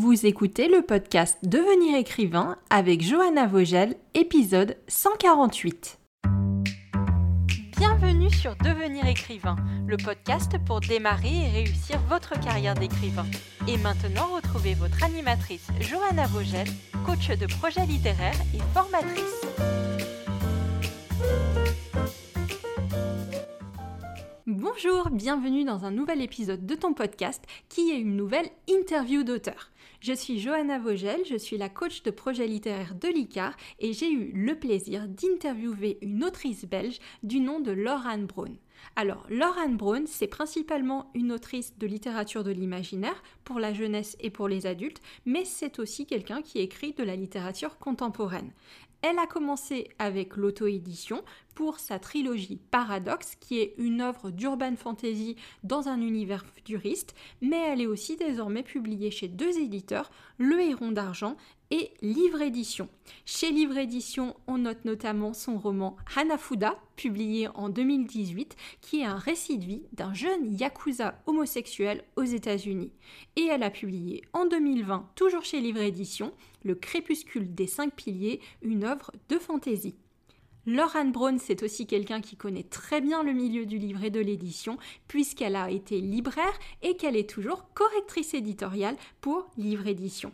Vous écoutez le podcast Devenir écrivain avec Johanna Vogel, épisode 148. Bienvenue sur Devenir écrivain, le podcast pour démarrer et réussir votre carrière d'écrivain. Et maintenant, retrouvez votre animatrice Johanna Vogel, coach de projets littéraires et formatrice. Bonjour, bienvenue dans un nouvel épisode de ton podcast qui est une nouvelle interview d'auteur. Je suis Johanna Vogel, je suis la coach de projet littéraire de l'ICAR et j'ai eu le plaisir d'interviewer une autrice belge du nom de Laurane Braun. Alors, Laurane Braun, c'est principalement une autrice de littérature de l'imaginaire pour la jeunesse et pour les adultes, mais c'est aussi quelqu'un qui écrit de la littérature contemporaine. Elle a commencé avec l'auto-édition pour sa trilogie Paradoxe, qui est une œuvre d'urban fantasy dans un univers futuriste, mais elle est aussi désormais publiée chez deux éditeurs, Le Héron d'Argent et Livre Édition. Chez Livre Édition, on note notamment son roman Hanafuda, publié en 2018, qui est un récit de vie d'un jeune yakuza homosexuel aux États-Unis. Et elle a publié en 2020, toujours chez Livre Édition, Le crépuscule des cinq piliers, une œuvre de fantaisie. Laurent Braun, c'est aussi quelqu'un qui connaît très bien le milieu du livre et de l'édition, puisqu'elle a été libraire et qu'elle est toujours correctrice éditoriale pour Livre Édition.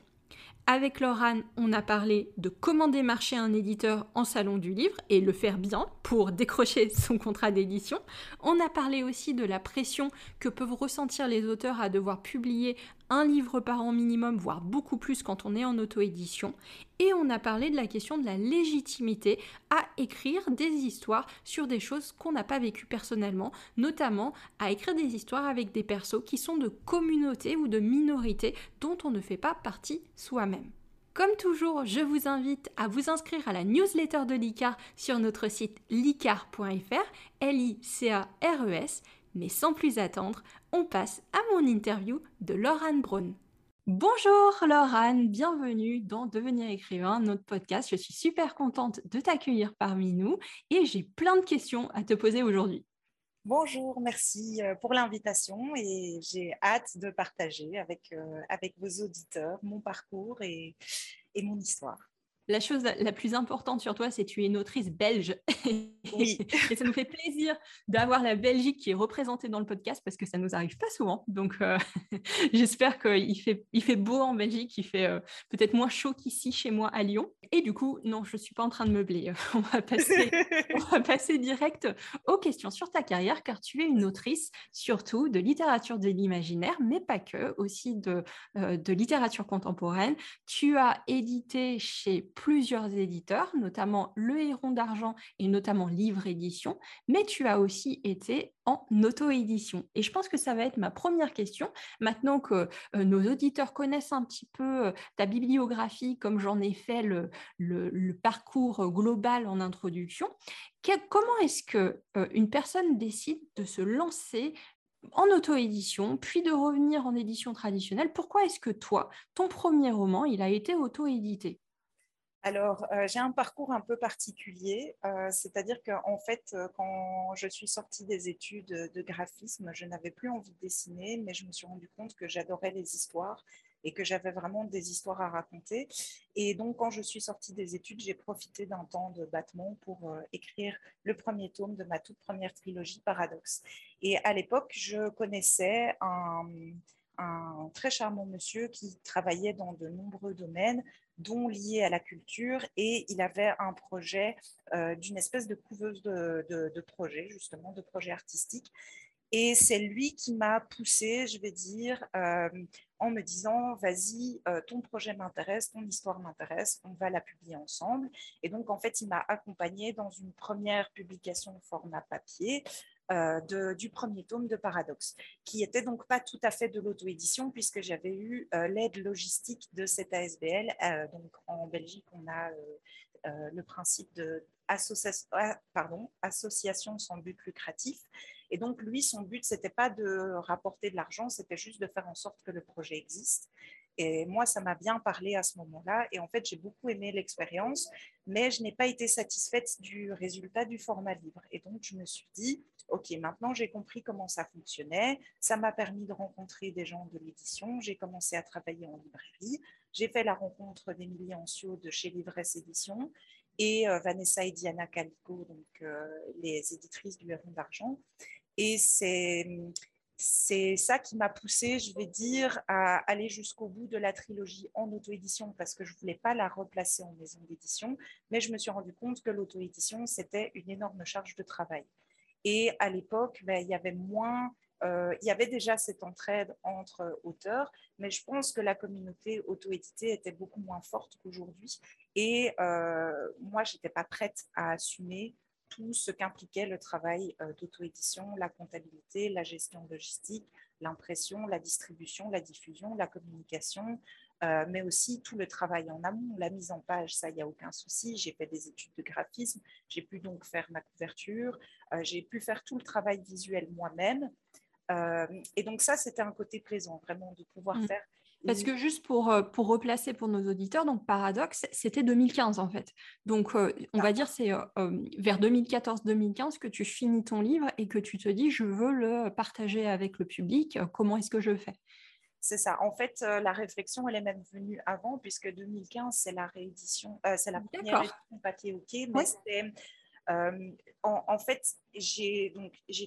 Avec Laurent, on a parlé de comment démarcher un éditeur en salon du livre et le faire bien pour décrocher son contrat d'édition. On a parlé aussi de la pression que peuvent ressentir les auteurs à devoir publier un livre par an minimum, voire beaucoup plus quand on est en auto-édition. Et on a parlé de la question de la légitimité à écrire des histoires sur des choses qu'on n'a pas vécues personnellement, notamment à écrire des histoires avec des persos qui sont de communautés ou de minorités dont on ne fait pas partie soi-même. Comme toujours, je vous invite à vous inscrire à la newsletter de l'ICAR sur notre site licar.fr, L-I-C-A-R-E-S, mais sans plus attendre, on passe à mon interview de Laurane Braun. Bonjour Laurane, bienvenue dans Devenir écrivain, notre podcast. Je suis super contente de t'accueillir parmi nous et j'ai plein de questions à te poser aujourd'hui. Bonjour, merci euh, pour l'invitation et j'ai hâte de partager avec, euh, avec vos auditeurs mon parcours et, et mon histoire la chose la plus importante sur toi, c'est que tu es une autrice belge. Oui. et ça nous fait plaisir d'avoir la Belgique qui est représentée dans le podcast parce que ça nous arrive pas souvent. Donc, euh, j'espère qu'il fait, il fait beau en Belgique, il fait euh, peut-être moins chaud qu'ici chez moi à Lyon. Et du coup, non, je ne suis pas en train de meubler. On va, passer, on va passer direct aux questions sur ta carrière car tu es une autrice surtout de littérature de l'imaginaire, mais pas que, aussi de, euh, de littérature contemporaine. Tu as édité chez plusieurs éditeurs, notamment Le Héron d'Argent et notamment Livre Édition, mais tu as aussi été en auto-édition. Et je pense que ça va être ma première question. Maintenant que euh, nos auditeurs connaissent un petit peu euh, ta bibliographie, comme j'en ai fait le, parcours global en introduction, comment est-ce que euh, une personne décide de se lancer en auto-édition, puis de revenir en édition traditionnelle? Pourquoi est-ce que toi, ton premier roman, il a été auto-édité? Alors, euh, j'ai un parcours un peu particulier, euh, c'est-à-dire qu'en fait, euh, quand je suis sortie des études de graphisme, je n'avais plus envie de dessiner, mais je me suis rendu compte que j'adorais les histoires et que j'avais vraiment des histoires à raconter. Et donc, quand je suis sortie des études, j'ai profité d'un temps de battement pour écrire le premier tome de ma toute première trilogie Paradoxe. Et à l'époque, je connaissais un un très charmant monsieur qui travaillait dans de nombreux domaines, dont liés à la culture, et il avait un projet euh, d'une espèce de couveuse de, de, projets, justement, de projets artistiques. Et c'est lui qui m'a poussé, je vais dire, euh, en me disant, vas-y, euh, ton projet m'intéresse, ton histoire m'intéresse, on va la publier ensemble. Et donc, en fait, il m'a accompagné dans une première publication format papier, euh, du premier tome de Paradoxe, qui était donc pas tout à fait de l'auto-édition, puisque j'avais eu euh, l'aide logistique de cette ASBL. Euh, donc en Belgique, on a le principe de ah, association sans but lucratif. Et donc, lui, son but, c'était pas de rapporter de l'argent, c'était juste de faire en sorte que le projet existe. Et moi, ça m'a bien parlé à ce moment-là. Et en fait, j'ai beaucoup aimé l'expérience, mais je n'ai pas été satisfaite du résultat du format libre. Et donc, je me suis dit, OK, maintenant j'ai compris comment ça fonctionnait. Ça m'a permis de rencontrer des gens de l'édition. J'ai commencé à travailler en librairie. J'ai fait la rencontre d'Emilie Ancio de chez Livresse Édition et euh, Vanessa et Diana Calico, donc euh, les éditrices du Héron d'Argent. Et c'est c'est ça qui m'a poussée, je vais dire, à aller jusqu'au bout de la trilogie en auto-édition parce que je ne voulais pas la replacer en maison d'édition, mais je me suis rendu compte que l'auto-édition, c'était une énorme charge de travail. Et à l'époque, ben, il y avait moins, euh, il y avait déjà cette entraide entre auteurs, mais je pense que la communauté auto-éditée était beaucoup moins forte qu'aujourd'hui. Et euh, moi, je n'étais pas prête à assumer tout ce qu'impliquait le travail euh, d'auto-édition, la comptabilité, la gestion logistique, l'impression, la distribution, la diffusion, la communication, euh, mais aussi tout le travail en amont, la mise en page, ça, il n'y a aucun souci. J'ai fait des études de graphisme, j'ai pu donc faire ma couverture, euh, j'ai pu faire tout le travail visuel moi-même. et donc ça, c'était un côté plaisant, vraiment, de pouvoir mmh. faire parce que juste pour, euh, pour replacer pour nos auditeurs, donc Paradoxe, c'était 2015 en fait. Donc euh, on va dire c'est euh, vers 2014-2015 que tu finis ton livre et que tu te dis je veux le partager avec le public, comment est-ce que je fais? C'est ça. En fait, la réflexion, elle est même venue avant, puisque 2015, c'est la réédition, c'est la première édition papier OK, mais c'était euh, en, fait, j'ai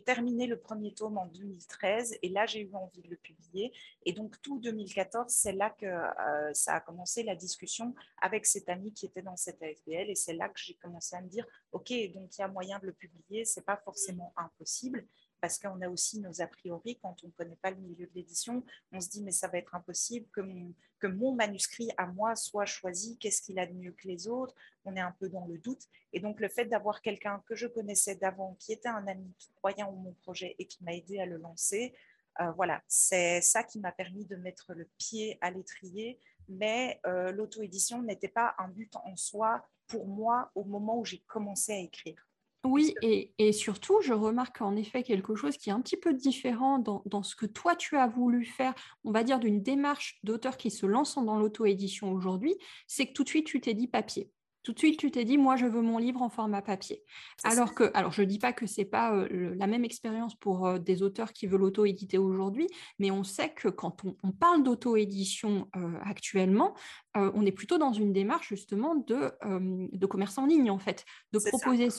terminé le premier tome en 2013 et là, j'ai eu envie de le publier. Et donc, tout 2014, c'est là que euh, ça a commencé la discussion avec cet ami qui était dans cette AFBL et c'est là que j'ai commencé à me dire, OK, donc il y a moyen de le publier, c'est pas forcément impossible parce qu'on a aussi nos a priori quand on ne connaît pas le milieu de l'édition. On se dit, mais ça va être impossible que mon, manuscrit à moi soit choisi, qu'est-ce qu'il a de mieux que les autres? On est un peu dans le doute. Et donc, le fait d'avoir quelqu'un que je connaissais d'avant, qui était un ami, qui croyait en mon projet et qui m'a aidé à le lancer, euh, voilà, c'est ça qui m'a permis de mettre le pied à l'étrier. Mais euh, l'auto-édition n'était pas un but en soi pour moi au moment où j'ai commencé à écrire. Oui, et, surtout, je remarque en effet quelque chose qui est un petit peu différent dans, ce que toi, tu as voulu faire, on va dire, d'une démarche d'auteur qui se lance dans l'auto-édition aujourd'hui, c'est que tout de suite, tu t'es dit papier. Tout de suite, tu t'es dit, moi, je veux mon livre en format papier. Alors que, alors je ne dis pas que ce n'est pas euh, la même expérience pour euh, des auteurs qui veulent auto-éditer aujourd'hui, mais on sait que quand on, parle d'auto-édition euh, actuellement, on est plutôt dans une démarche justement de, de commerce en ligne, en fait, de proposer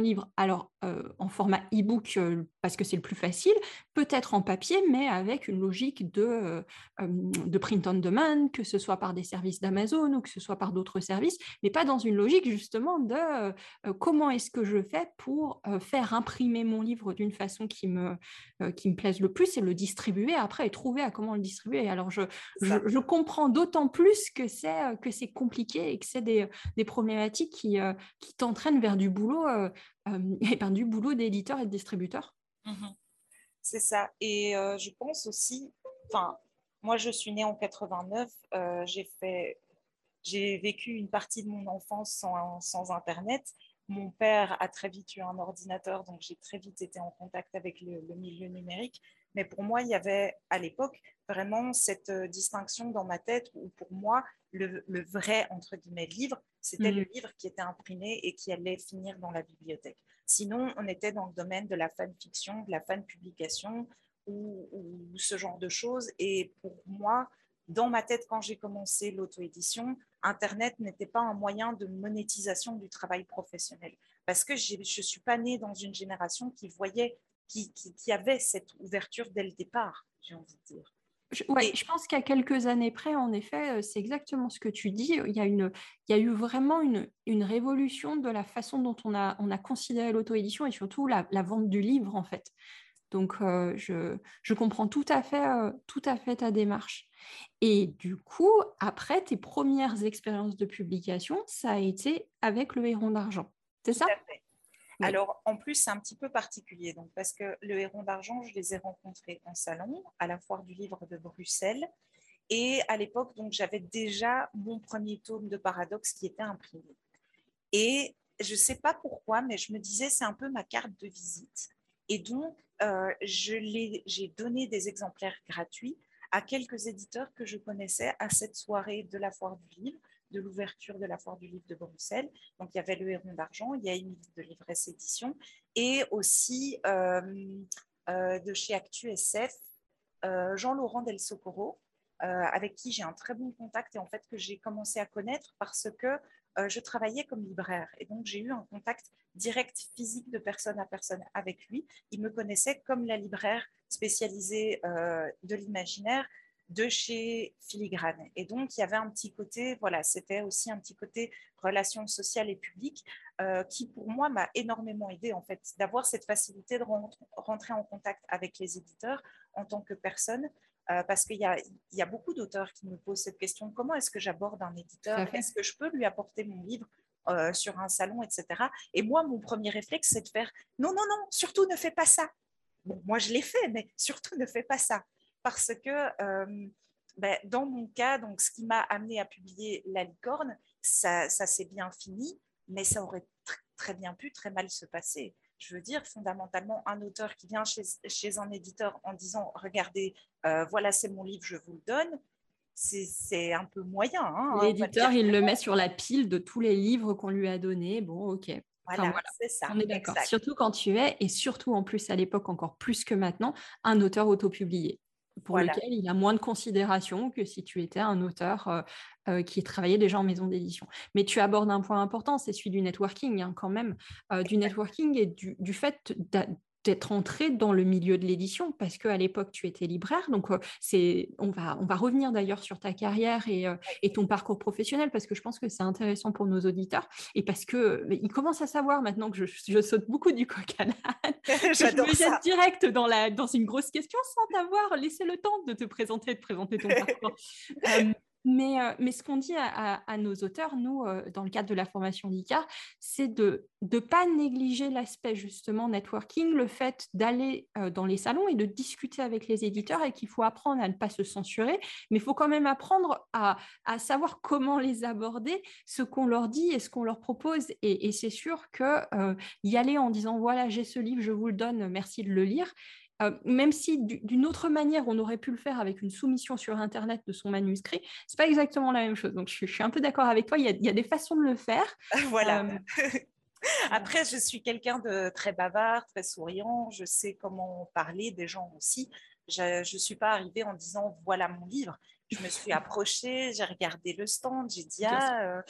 livre, alors euh, en format e-book euh, parce que c'est le plus facile, peut-être en papier, mais avec une logique de, euh, de print on demand, que ce soit par des services d'Amazon ou que ce soit par d'autres services, mais pas dans une logique justement de comment est-ce que je fais pour faire imprimer mon livre d'une façon qui me, qui me plaise le plus et le distribuer après et trouver à comment le distribuer. Alors je, je, comprends d'autant plus que c'est que c'est compliqué et que c'est des, des, problématiques qui, qui t'entraînent vers du boulot euh, et ben, du boulot d'éditeur et de distributeur. Mhm. C'est ça. Et euh, je pense aussi, enfin, moi je suis née en 89, euh, j'ai j'ai vécu une partie de mon enfance sans, sans, Internet. Mon père a très vite eu un ordinateur, donc j'ai très vite été en contact avec le, milieu numérique. Mais pour moi, il y avait à l'époque vraiment cette distinction dans ma tête où pour moi, le, le vrai, entre guillemets, livre, c'était le mm. livre qui était imprimé et qui allait finir dans la bibliothèque. Sinon, on était dans le domaine de la fanfiction, de la fan-publication ou, ce genre de choses. Et pour moi, dans ma tête, quand j'ai commencé l'auto-édition, Internet n'était pas un moyen de monétisation du travail professionnel. Parce que je ne suis pas née dans une génération qui voyait, qui, qui avait cette ouverture dès le départ, j'ai envie de dire. Je, je pense qu'à quelques années près, en effet, euh, c'est exactement ce que tu dis. Il y a, une, il y a eu vraiment une, une révolution de la façon dont on a, on a considéré l'auto-édition et surtout la, la, vente du livre, en fait. Donc, euh, je, je, comprends tout à, fait, euh, tout à fait ta démarche. Et du coup, après tes premières expériences de publication, ça a été avec le Héron d'Argent. C'est ça? Alors, en plus, c'est un petit peu particulier, donc, parce que le Héron d'Argent, je les ai rencontrés en salon, à la foire du livre de Bruxelles. Et à l'époque, donc, j'avais déjà mon premier tome de Paradoxe qui était imprimé. Et je ne sais pas pourquoi, mais je me disais, c'est un peu ma carte de visite. Et donc, euh, j'ai donné des exemplaires gratuits à quelques éditeurs que je connaissais à cette soirée de la foire du livre, de l'ouverture de la foire du livre de Bruxelles. Donc il y avait le Héron d'Argent, il y a Émilie de Livresse Édition et aussi de chez Actu SF, Jean-Laurent Del Socorro, avec qui j'ai un très bon contact et en fait que j'ai commencé à connaître parce que je travaillais comme libraire et donc j'ai eu un contact direct physique de personne à personne avec lui. Il me connaissait comme la libraire spécialisée de l'imaginaire de chez Filigrane. Et donc, il y avait un petit côté, voilà, c'était aussi un petit côté relations sociales et publiques qui, pour moi, m'a énormément aidé, en fait, d'avoir cette facilité de rentrer en contact avec les éditeurs en tant que personne. parce qu'il y, y a, beaucoup d'auteurs qui me posent cette question comment est-ce que j'aborde un éditeur? Est-ce que je peux lui apporter mon livre sur un salon, etc. Et moi, mon premier réflexe, c'est de faire non, non, non, surtout ne fais pas ça. Bon, moi, je l'ai fait, mais surtout ne fais pas ça parce que ben, dans mon cas, donc, ce qui m'a amené à publier La licorne, ça, ça s'est bien fini, mais ça aurait très bien pu très mal se passer. Je veux dire, fondamentalement, un auteur qui vient chez, chez un éditeur en disant Regardez, voilà, c'est mon livre, je vous le donne, c'est un peu moyen. Hein, L'éditeur, il le met sur la pile de tous les livres qu'on lui a donnés. Bon, ok. Voilà, c'est ça. On est d'accord. Surtout quand tu es, et surtout en plus à l'époque encore plus que maintenant, un auteur autopublié pour lequel il a moins de considération que si tu étais un auteur euh, euh, qui travaillait déjà en maison d'édition. Mais tu abordes un point important, c'est celui du networking hein, quand même, euh, du networking et du, du fait d'être entré dans le milieu de l'édition parce qu'à l'époque tu étais libraire. Donc c'est on va on va revenir d'ailleurs sur ta carrière et, et, ton parcours professionnel parce que je pense que c'est intéressant pour nos auditeurs et parce que ils commencent à savoir maintenant que je, je saute beaucoup du coq à l'âne je me jette direct dans la dans une grosse question sans t'avoir laissé le temps de te présenter de présenter ton parcours mais, euh, mais ce qu'on dit à, nos auteurs, nous, euh, dans le cadre de la formation LICAR, c'est de ne pas négliger l'aspect justement networking, le fait d'aller euh, dans les salons et de discuter avec les éditeurs et qu'il faut apprendre à ne pas se censurer, mais il faut quand même apprendre à, à, savoir comment les aborder, ce qu'on leur dit et ce qu'on leur propose. Et, et c'est sûr que y aller en disant, voilà, j'ai ce livre, je vous le donne, merci de le lire, euh, même si d'une autre manière, on aurait pu le faire avec une soumission sur Internet de son manuscrit, c'est pas exactement la même chose. Donc, je, suis un peu d'accord avec toi. Il y, a, des façons de le faire. voilà. Euh, Après, je suis quelqu'un de très bavard, très souriant. Je sais comment parler des gens aussi. Je ne suis pas arrivée en disant voilà mon livre je me suis approchée, j'ai regardé le stand, j'ai dit ah, euh,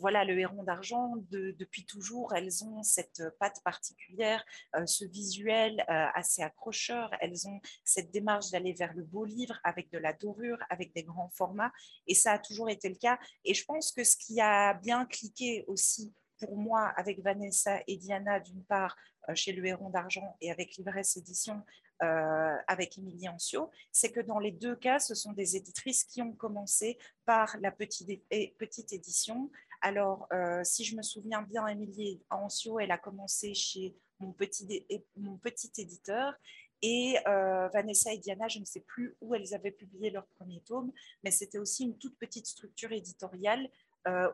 voilà le héron d'argent, depuis toujours, elles ont cette patte particulière, euh, ce visuel euh, assez accrocheur, elles ont cette démarche d'aller vers le beau livre avec de la dorure, avec des grands formats, et ça a toujours été le cas. Et je pense que ce qui a bien cliqué aussi pour moi avec Vanessa et Diana d'une part chez le Héron d'Argent et avec Livresse Édition euh, avec Émilie Ancio, c'est que dans les deux cas, ce sont des éditrices qui ont commencé par la petite, petite édition. Alors, euh, si je me souviens bien, Émilie Ancio, elle a commencé chez mon petit, mon petit éditeur. Et euh, Vanessa et Diana, je ne sais plus où elles avaient publié leur premier tome, mais c'était aussi une toute petite structure éditoriale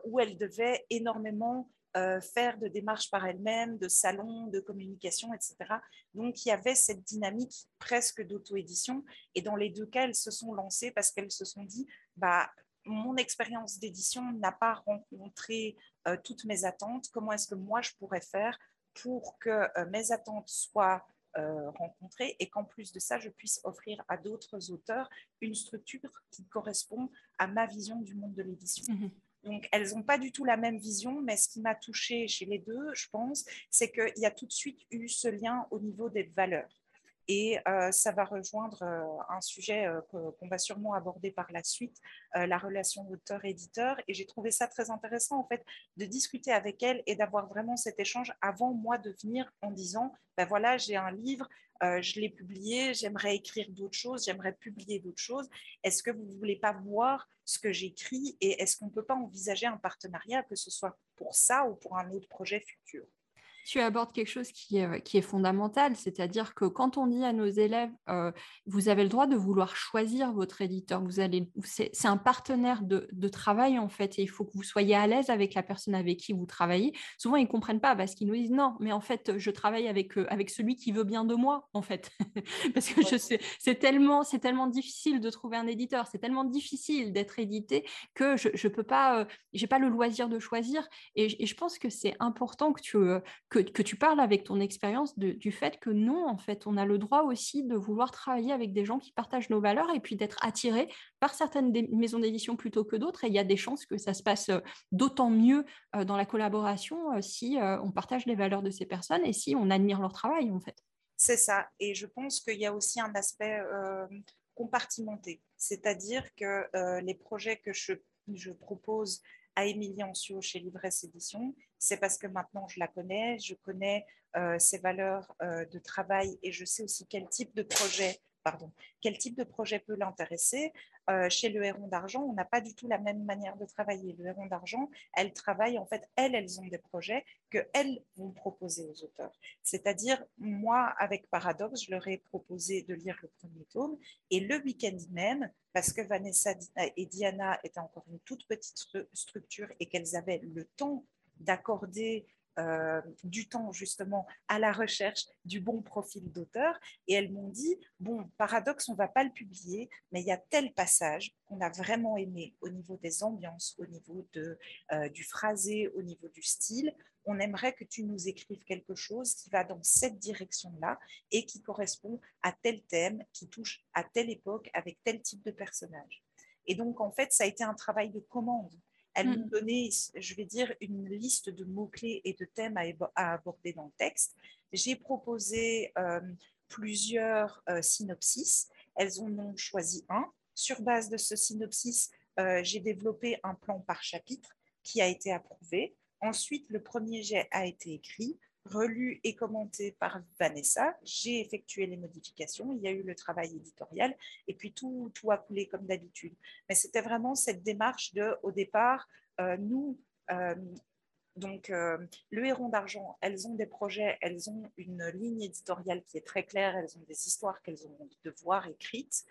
où elles devaient énormément euh, faire de démarches par elles-mêmes, de salons, de communication, etc. Donc, il y avait cette dynamique presque d'auto-édition. Et dans les deux cas, elles se sont lancées parce qu'elles se sont dit, bah, mon expérience d'édition n'a pas rencontré euh, toutes mes attentes. Comment est-ce que moi, je pourrais faire pour que euh, mes attentes soient rencontrées et qu'en plus de ça, je puisse offrir à d'autres auteurs une structure qui correspond à ma vision du monde de l'édition. Mmh donc, elles n'ont pas du tout la même vision, mais ce qui m'a touchée chez les deux, je pense, c'est qu'il y a tout de suite eu ce lien au niveau des valeurs. Et euh, ça va rejoindre euh, un sujet euh, qu'on va sûrement aborder par la suite, la relation auteur-éditeur. Et j'ai trouvé ça très intéressant, en fait, de discuter avec elle et d'avoir vraiment cet échange avant moi de venir en disant, ben voilà, j'ai un livre, je l'ai publié, j'aimerais écrire d'autres choses, j'aimerais publier d'autres choses. Est-ce que vous ne voulez pas voir ce que j'écris et est-ce qu'on ne peut pas envisager un partenariat, que ce soit pour ça ou pour un autre projet futur? Tu abordes quelque chose qui est, qui est fondamental, c'est-à-dire que quand on dit à nos élèves, euh, vous avez le droit de vouloir choisir votre éditeur, vous allez, c'est, un partenaire de, de, travail en fait, et il faut que vous soyez à l'aise avec la personne avec qui vous travaillez. Souvent, ils ne comprennent pas parce qu'ils nous disent non, mais en fait, je travaille avec, euh, avec celui qui veut bien de moi, en fait, parce que je sais, c'est tellement, c'est tellement difficile de trouver un éditeur, c'est tellement difficile d'être édité que je ne peux pas, euh, j'ai pas le loisir de choisir, et, et je pense que c'est important que tu que, que, tu parles avec ton expérience du fait que non, en fait, on a le droit aussi de vouloir travailler avec des gens qui partagent nos valeurs et puis d'être attiré par certaines maisons d'édition plutôt que d'autres. Et il y a des chances que ça se passe euh, d'autant mieux euh, dans la collaboration euh, si on partage les valeurs de ces personnes et si on admire leur travail, en fait. C'est ça. Et je pense qu'il y a aussi un aspect compartimenté. C'est-à-dire que les projets que je, je propose à Émilie Ancio chez Livresse Édition, c'est parce que maintenant je la connais, je connais euh, ses valeurs euh, de travail et je sais aussi quel type de projet pardon, quel type de projet peut l'intéresser. Euh, chez le Héron d'Argent, on n'a pas du tout la même manière de travailler. Le Héron d'Argent, elles travaillent, en fait, elles, elles ont des projets qu'elles vont proposer aux auteurs. C'est-à-dire, moi, avec Paradoxe, je leur ai proposé de lire le premier tome et le week-end même, parce que Vanessa et Diana étaient encore une toute petite structure et qu'elles avaient le temps d'accorder euh, du temps justement à la recherche du bon profil d'auteur. Et elles m'ont dit bon paradoxe on va pas le publier mais il y a tel passage qu'on a vraiment aimé au niveau des ambiances au niveau de euh, du phrasé au niveau du style. On aimerait que tu nous écrives quelque chose qui va dans cette direction là et qui correspond à tel thème qui touche à telle époque avec tel type de personnage. Et donc en fait ça a été un travail de commande elle mm. donnait, je vais dire, une liste de mots-clés et de thèmes à, aborder dans le texte. J'ai proposé euh, plusieurs euh, synopsis. Elles en ont choisi un. Sur base de ce synopsis, euh, j'ai développé un plan par chapitre qui a été approuvé. Ensuite, le premier jet a été écrit relu et commenté par Vanessa. J'ai effectué les modifications, il y a eu le travail éditorial et puis tout, tout a coulé comme d'habitude. Mais c'était vraiment cette démarche de, au départ, euh, nous, euh, donc euh, le Héron d'Argent, elles ont des projets, elles ont une ligne éditoriale qui est très claire, elles ont des histoires qu'elles ont de voir écrites,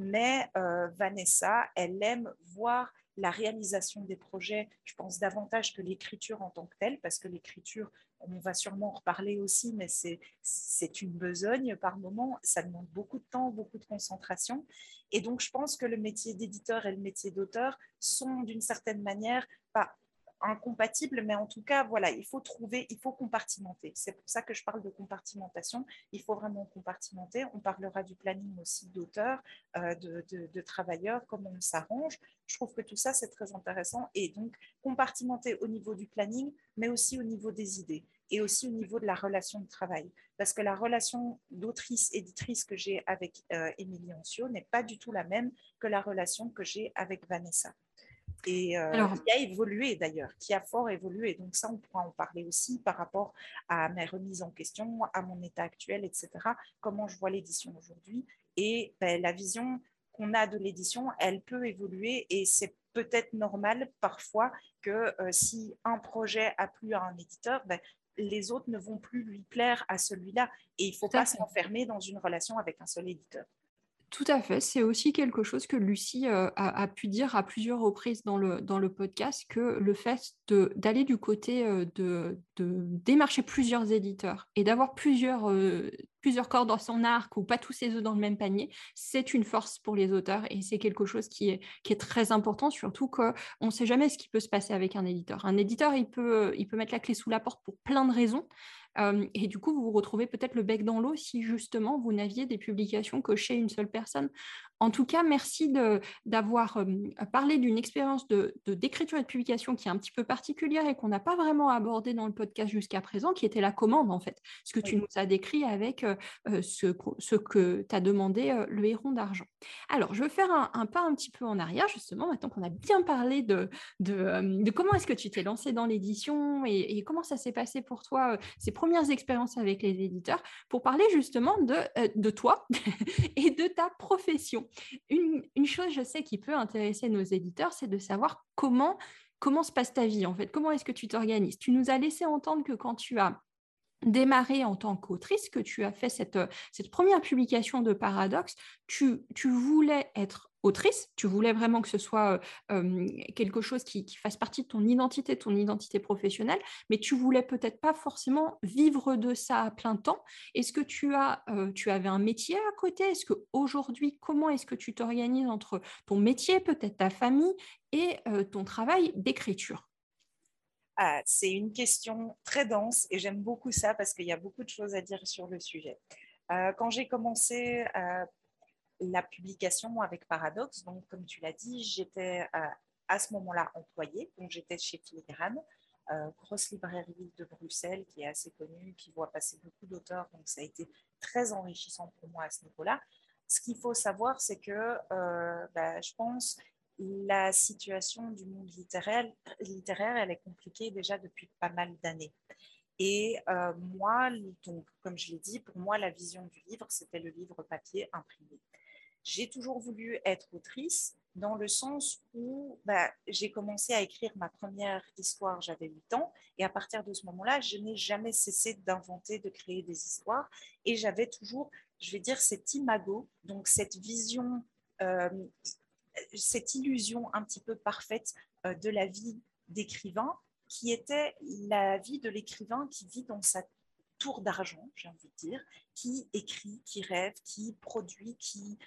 mais Vanessa, elle aime voir la réalisation des projets, je pense davantage que l'écriture en tant que telle, parce que l'écriture, on va sûrement en reparler aussi, mais c'est une besogne par moment, ça demande beaucoup de temps, beaucoup de concentration. Et donc, je pense que le métier d'éditeur et le métier d'auteur sont d'une certaine manière pas incompatibles, mais en tout cas, voilà, il faut trouver, il faut compartimenter. C'est pour ça que je parle de compartimentation. Il faut vraiment compartimenter. On parlera du planning aussi d'auteur, euh, de, travailleurs, comment on s'arrange. Je trouve que tout ça, c'est très intéressant. Et donc, compartimenter au niveau du planning, mais aussi au niveau des idées et aussi au niveau de la relation de travail. Parce que la relation d'autrice-éditrice que j'ai avec euh, Émilie Ancio n'est pas du tout la même que la relation que j'ai avec Vanessa et euh, qui a évolué d'ailleurs, qui a fort évolué. Donc ça, on pourra en parler aussi par rapport à mes remises en question, à mon état actuel, etc. Comment je vois l'édition aujourd'hui et ben, la vision qu'on a de l'édition, elle peut évoluer et c'est peut-être normal parfois que euh, si un projet a plu à un éditeur, ben, les autres ne vont plus lui plaire à celui-là et il ne faut pas s'enfermer dans une relation avec un seul éditeur. Tout à fait. C'est aussi quelque chose que Lucie euh, a, pu dire à plusieurs reprises dans le, podcast, que le fait d'aller du côté euh, de, démarcher plusieurs éditeurs et d'avoir plusieurs, euh, plusieurs cordes dans son arc ou pas tous ses œufs dans le même panier, c'est une force pour les auteurs et c'est quelque chose qui est, qui est très important, surtout qu'on ne sait jamais ce qui peut se passer avec un éditeur. Un éditeur, il peut, il peut mettre la clé sous la porte pour plein de raisons, et du coup, vous vous retrouvez peut-être le bec dans l'eau si justement vous n'aviez des publications que chez une seule personne. En tout cas, merci d'avoir parlé d'une expérience d'écriture et de publication qui est un petit peu particulière et qu'on n'a pas vraiment abordé dans le podcast jusqu'à présent, qui était la commande en fait. Ce que tu nous as décrit avec ce, ce, que t'as demandé le héron d'argent. Alors, je vais faire un, pas un petit peu en arrière, justement, maintenant qu'on a bien parlé de, de, comment est-ce que tu t'es lancé dans l'édition et, comment ça s'est passé pour toi, ces premières expériences avec les éditeurs, pour parler justement de, de toi et de ta profession. Une, chose, je sais, qui peut intéresser nos éditeurs, c'est de savoir comment, se passe ta vie, en fait. Comment est-ce que tu t'organises? Tu nous as laissé entendre que quand tu as démarré en tant qu'autrice, que tu as fait cette, première publication de Paradoxe, tu voulais être autrice, tu voulais vraiment que ce soit quelque chose qui, fasse partie de ton identité, ton identité professionnelle, mais tu voulais peut-être pas forcément vivre de ça à plein temps. Est-ce que tu as, tu avais un métier à côté? Est-ce que aujourd'hui, comment est-ce que tu t'organises entre ton métier, peut-être ta famille et ton travail d'écriture? Ah, c'est une question très dense et j'aime beaucoup ça parce qu'il y a beaucoup de choses à dire sur le sujet. quand j'ai commencé la publication avec Paradox. Donc, comme tu l'as dit, j'étais euh, à ce moment-là employée. Donc, j'étais chez Filigrane, euh, grosse librairie de Bruxelles qui est assez connue, qui voit passer beaucoup d'auteurs. Donc, ça a été très enrichissant pour moi à ce niveau-là. Ce qu'il faut savoir, c'est que euh, bah, je pense la situation du monde littéraire, littéraire, elle est compliquée déjà depuis pas mal d'années. Et moi, donc, comme je l'ai dit, pour moi, la vision du livre, c'était le livre papier imprimé j'ai toujours voulu être autrice dans le sens où bah, j'ai commencé à écrire ma première histoire, j'avais 8 ans, et à partir de ce moment-là, je n'ai jamais cessé d'inventer, de créer des histoires, et j'avais toujours, je vais dire, cet imago, donc cette vision, euh, cette illusion un petit peu parfaite euh, de la vie d'écrivain, qui était la vie de l'écrivain qui vit dans sa tour d'argent, j'ai envie de dire, qui écrit, qui rêve, qui produit, qui,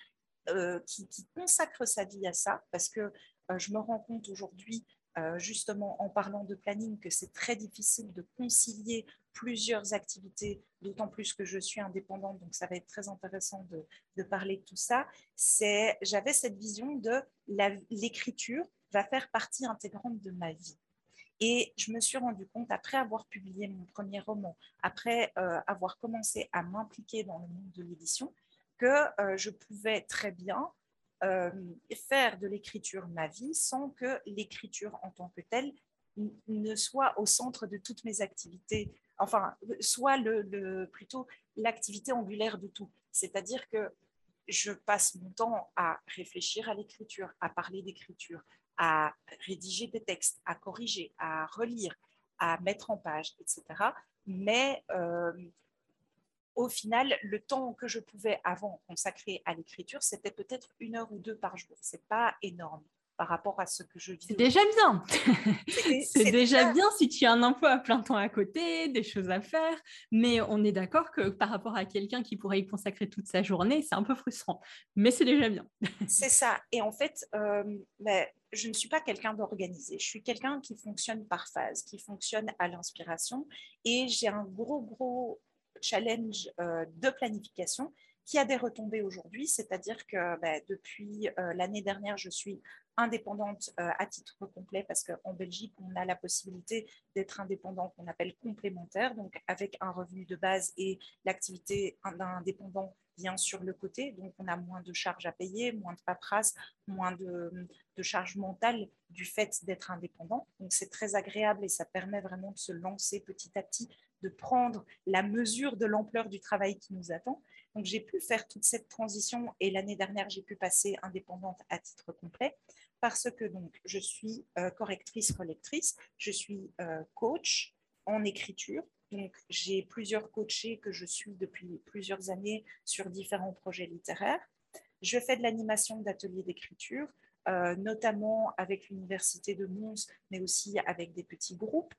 euh, qui, consacre sa vie à ça, parce que euh, je me rends compte aujourd'hui, euh, justement en parlant de planning, que c'est très difficile de concilier plusieurs activités, d'autant plus que je suis indépendante, donc ça va être très intéressant de, parler de tout ça. J'avais cette vision de l'écriture va faire partie intégrante de ma vie. Et je me suis rendu compte, après avoir publié mon premier roman, après avoir commencé à m'impliquer dans le monde de l'édition, que euh, je pouvais très bien euh, faire de l'écriture ma vie sans que l'écriture en tant que telle ne soit au centre de toutes mes activités, enfin, soit le, plutôt l'activité angulaire de tout. C'est-à-dire que je passe mon temps à réfléchir à l'écriture, à parler d'écriture, à rédiger des textes, à corriger, à relire, à mettre en page, etc. Mais euh, au final, le temps que je pouvais avant consacrer à l'écriture, c'était peut-être une heure ou deux par jour. C'est pas énorme par rapport à ce que je vis. C'est déjà bien. c'est déjà bien si tu as un emploi à plein temps à côté, des choses à faire. Mais on est d'accord que par rapport à quelqu'un qui pourrait y consacrer toute sa journée, c'est un peu frustrant. Mais c'est déjà bien. c'est ça. Et en fait, euh, je ne suis pas quelqu'un d'organisé. Je suis quelqu'un qui fonctionne par phase, qui fonctionne à l'inspiration. Et j'ai un gros, gros challenge euh, de planification qui a des retombées aujourd'hui, c'est-à-dire que bah, depuis euh, l'année dernière, je suis indépendante euh, à titre complet parce qu'en Belgique, on a la possibilité d'être indépendant qu'on appelle complémentaire, donc avec un revenu de base et l'activité d'un indépendant vient sur le côté, donc on a moins de charges à payer, moins de paperasse, moins de, de charges mentales du fait d'être indépendant. Donc c'est très agréable et ça permet vraiment de se lancer petit à petit de prendre la mesure de l'ampleur du travail qui nous attend. Donc j'ai pu faire toute cette transition et l'année dernière j'ai pu passer indépendante à titre complet parce que donc je suis euh, correctrice relectrice, je suis euh, coach en écriture. Donc j'ai plusieurs coachés que je suis depuis plusieurs années sur différents projets littéraires. Je fais de l'animation d'ateliers d'écriture, euh, notamment avec l'Université de Mons, mais aussi avec des petits groupes.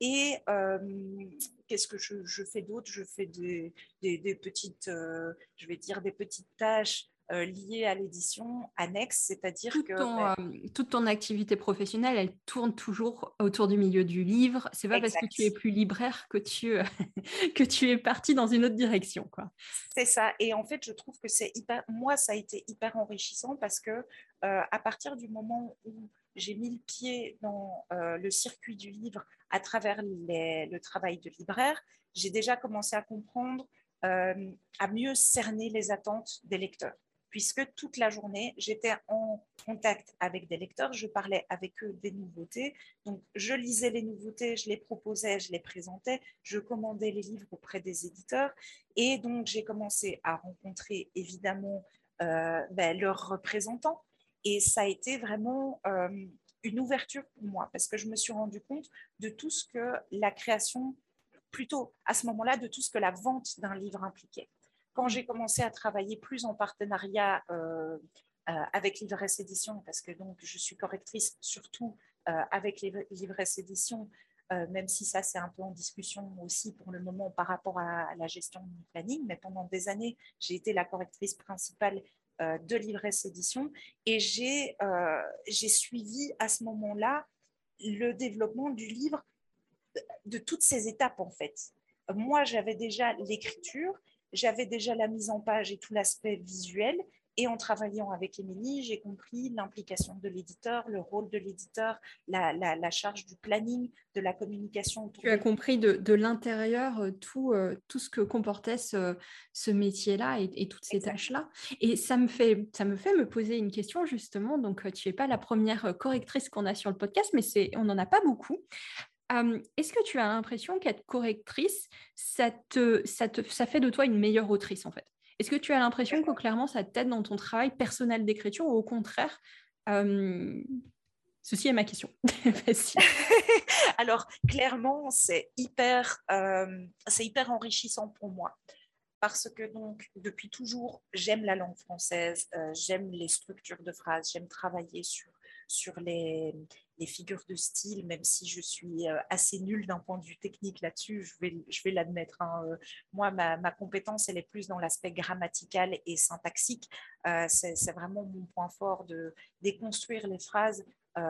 Et euh, qu'est-ce que je, fais d'autre? Je fais des, petites, je vais dire des petites tâches euh, liées à l'édition annexe, c'est-à-dire que ben toute ton activité professionnelle, elle tourne toujours autour du milieu du livre. C'est pas parce que tu es plus libraire que tu que tu es parti dans une autre direction, quoi. C'est ça. Et en fait, je trouve que c'est hyper. Moi, ça a été hyper enrichissant parce que à partir du moment où j'ai mis le pied dans euh, le circuit du livre à travers le travail de libraire. J'ai déjà commencé à comprendre, euh, à mieux cerner les attentes des lecteurs, puisque toute la journée, j'étais en contact avec des lecteurs, je parlais avec eux des nouveautés. Donc, je lisais les nouveautés, je les proposais, je les présentais, je commandais les livres auprès des éditeurs. Et donc, j'ai commencé à rencontrer évidemment euh, ben, leurs représentants et ça a été vraiment euh, une ouverture pour moi parce que je me suis rendu compte de tout ce que la création plutôt à ce moment-là de tout ce que la vente d'un livre impliquait. Quand j'ai commencé à travailler plus en partenariat euh, euh, avec Livresse Édition, parce que donc je suis correctrice surtout euh, avec Livresse Édition, même si ça c'est un peu en discussion aussi pour le moment par rapport à, la gestion du planning, mais pendant des années j'ai été la correctrice principale de Livresse Édition et j'ai suivi à ce moment-là le développement du livre de toutes ces étapes en fait. Moi, j'avais déjà l'écriture, j'avais déjà la mise en page et tout l'aspect visuel. Et en travaillant avec Émilie, j'ai compris l'implication de l'éditeur, le rôle de l'éditeur, la, charge du planning, de la communication. Tu as compris de, l'intérieur euh, tout, euh, tout ce que comportait ce, ce métier-là et, toutes ces tâches-là. Et ça me, fait, ça me fait me poser une question justement. Donc, euh, tu n'es pas la première correctrice qu'on a sur le podcast, mais on n'en a pas beaucoup. Est-ce que tu as l'impression qu'être correctrice, ça, te, ça, te, ça fait de toi une meilleure autrice en fait? Est-ce que tu as l'impression que clairement ça t'aide dans ton travail personnel d'écriture ou au contraire Ceci est ma question. Alors, clairement, c'est hyper, c'est hyper enrichissant pour moi parce que donc depuis toujours j'aime la langue française, j'aime les structures de phrases, j'aime travailler sur sur les, les figures de style, même si je suis euh, assez nulle d'un point de vue technique là-dessus, je vais, je vais l'admettre. Hein. Euh, moi, ma, ma, compétence, elle est plus dans l'aspect grammatical et syntaxique. Euh, c'est vraiment mon point fort de déconstruire les phrases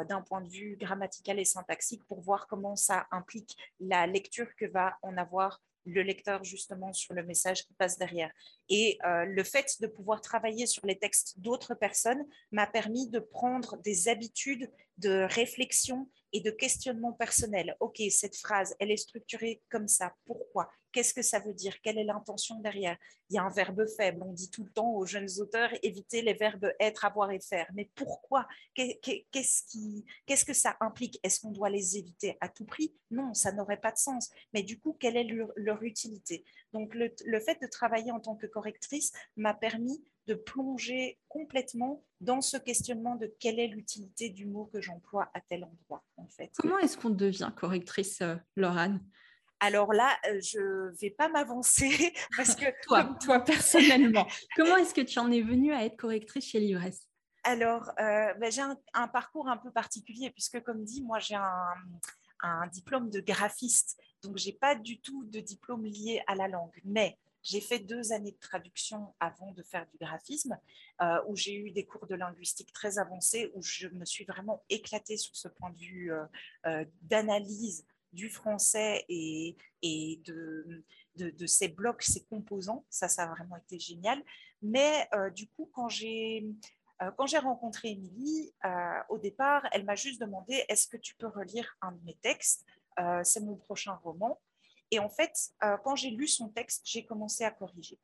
d'un point de vue grammatical et syntaxique pour voir comment ça implique la lecture que va en avoir le lecteur justement sur le message qui passe derrière. Et le fait de pouvoir travailler sur les textes d'autres personnes m'a permis de prendre des habitudes de réflexion et de questionnement personnel. OK, cette phrase, elle est structurée comme ça. Pourquoi? Qu'est-ce que ça veut dire? Quelle est l'intention derrière? Il y a un verbe faible. On dit tout le temps aux jeunes auteurs, éviter les verbes être, avoir et faire. Mais pourquoi? Qu'est-ce que ça implique? Est-ce qu'on doit les éviter à tout prix? Non, ça n'aurait pas de sens. Mais du coup, quelle est leur, utilité? Donc, le, fait de travailler en tant que correctrice m'a permis de plonger complètement dans ce questionnement de quelle est l'utilité du mot que j'emploie à tel endroit, en fait. Comment est-ce qu'on devient correctrice, euh, alors là, je ne vais pas m'avancer parce que toi, toi personnellement, comment est-ce que tu en es venue à être correctrice chez Livresse? Alors, euh, ben, j'ai un, parcours un peu particulier puisque, comme dit, moi j'ai un, un, diplôme de graphiste, donc j'ai pas du tout de diplôme lié à la langue, mais j'ai fait deux années de traduction avant de faire du graphisme, euh, où j'ai eu des cours de linguistique très avancés, où je me suis vraiment éclatée sur ce point de vue euh, euh, d'analyse du français et, et de, de, ces blocs, ces composants. Ça, ça a vraiment été génial. Mais du coup, quand j'ai... quand j'ai rencontré Émilie, au départ, elle m'a juste demandé est-ce que tu peux relire un de mes textes? C'est mon prochain roman. Et en fait, euh, quand j'ai lu son texte, j'ai commencé à corriger.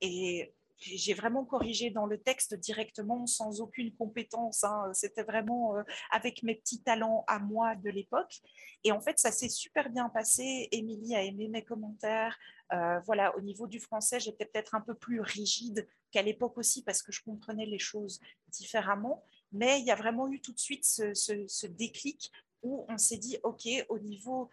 Et j'ai vraiment corrigé dans le texte directement, sans aucune compétence. Hein. C'était vraiment euh, avec mes petits talents à moi de l'époque. Et en fait, ça s'est super bien passé. Émilie a aimé mes commentaires. Euh, voilà, au niveau du français, j'étais peut-être un peu plus rigide qu'à l'époque aussi parce que je comprenais les choses différemment. Mais il y a vraiment eu tout de suite ce, déclic où on s'est dit, OK, au niveau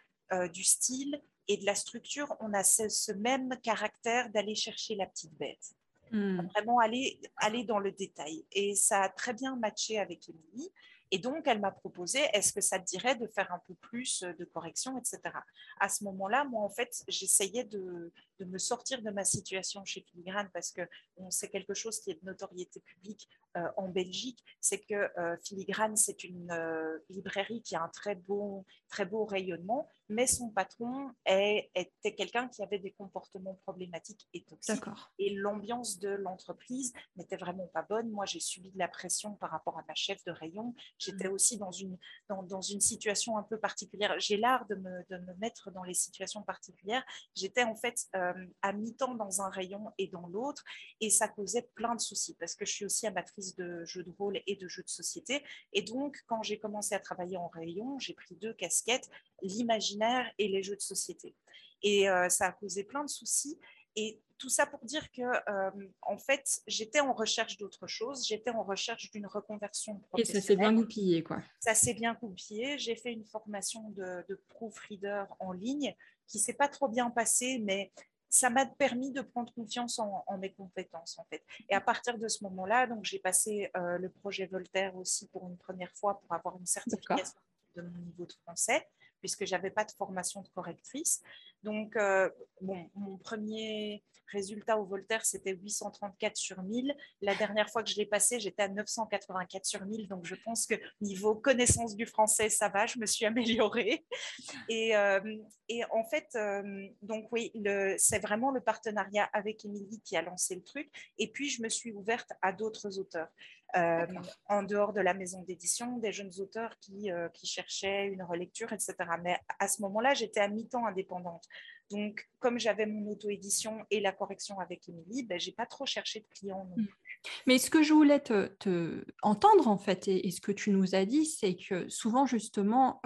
du style, et de la structure, on a ce, même caractère d'aller chercher la petite bête. Hmm. Vraiment aller, aller dans le détail. Et ça a très bien matché avec Émilie. Et donc, elle m'a proposé, est-ce que ça te dirait de faire un peu plus de correction, etc. À ce moment-là, moi, en fait, j'essayais de, de, me sortir de ma situation chez Filigrane parce que c'est quelque chose qui est de notoriété publique euh, en Belgique, c'est que euh, Filigrane, c'est une euh, librairie qui a un très beau, très beau rayonnement, mais son patron est, était quelqu'un qui avait des comportements problématiques et toxiques. Et l'ambiance de l'entreprise n'était vraiment pas bonne. Moi, j'ai subi de la pression par rapport à ma chef de rayon. J'étais mmh. aussi dans une, dans, dans, une situation un peu particulière. J'ai l'art de me, de me, mettre dans les situations particulières. J'étais en fait à mi-temps dans un rayon et dans l'autre, et ça causait plein de soucis parce que je suis aussi amatrice de jeux de rôle et de jeux de société. Et donc, quand j'ai commencé à travailler en rayon, j'ai pris deux casquettes, l'imaginaire et les jeux de société. Et euh, ça a causé plein de soucis. Et tout ça pour dire que, en fait, j'étais en recherche d'autre chose. J'étais en recherche d'une reconversion professionnelle. Et ça s'est bien goupillé, quoi. Ça s'est bien goupillé. J'ai fait une formation de, de proofreader en ligne qui s'est pas trop bien passée, mais ça m'a permis de prendre confiance en, mes compétences en fait. Et à partir de ce moment-là, donc j'ai passé euh, le projet Voltaire aussi pour une première fois pour avoir une certification de mon niveau de français puisque j'avais pas de formation de correctrice. Donc euh, mon premier résultat au Voltaire c'était 834 sur 1000. La dernière fois que je l'ai passé, j'étais à 984 sur 1000. Donc je pense que niveau connaissance du français, ça va, je me suis améliorée. Et, euh, en fait, euh, donc oui, c'est vraiment le partenariat avec Émilie qui a lancé le truc. Et puis, je me suis ouverte à d'autres auteurs. Euh, en dehors de la maison d'édition, des jeunes auteurs qui, euh, qui cherchaient une relecture, etc. Mais à ce moment-là, j'étais à mi-temps indépendante. Donc, comme j'avais mon auto-édition et la correction avec Émilie, ben, je n'ai pas trop cherché de clients non hmm. Mais ce que je voulais te, entendre, en fait, et, ce que tu nous as dit, c'est que souvent, justement,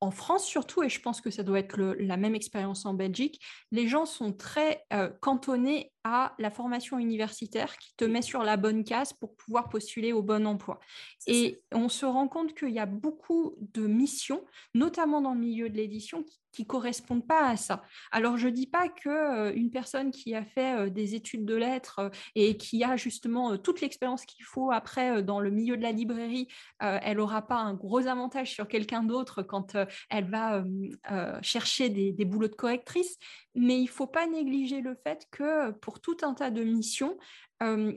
en France surtout, et je pense que ça doit être la même expérience en Belgique, les gens sont très euh, cantonnés à la formation universitaire qui te met sur la bonne case pour pouvoir postuler au bon emploi. Et on se rend compte qu'il y a beaucoup de missions, notamment dans le milieu de l'édition, qui ne correspondent pas à ça. Alors, je ne dis pas qu'une euh, personne qui a fait euh, des études de lettres et qui a justement toute l'expérience qu'il faut après dans le milieu de la librairie, elle n'aura pas un gros avantage sur quelqu'un d'autre quand elle va chercher des, des, boulots de correctrice, mais il ne faut pas négliger le fait que pour tout un tas de missions,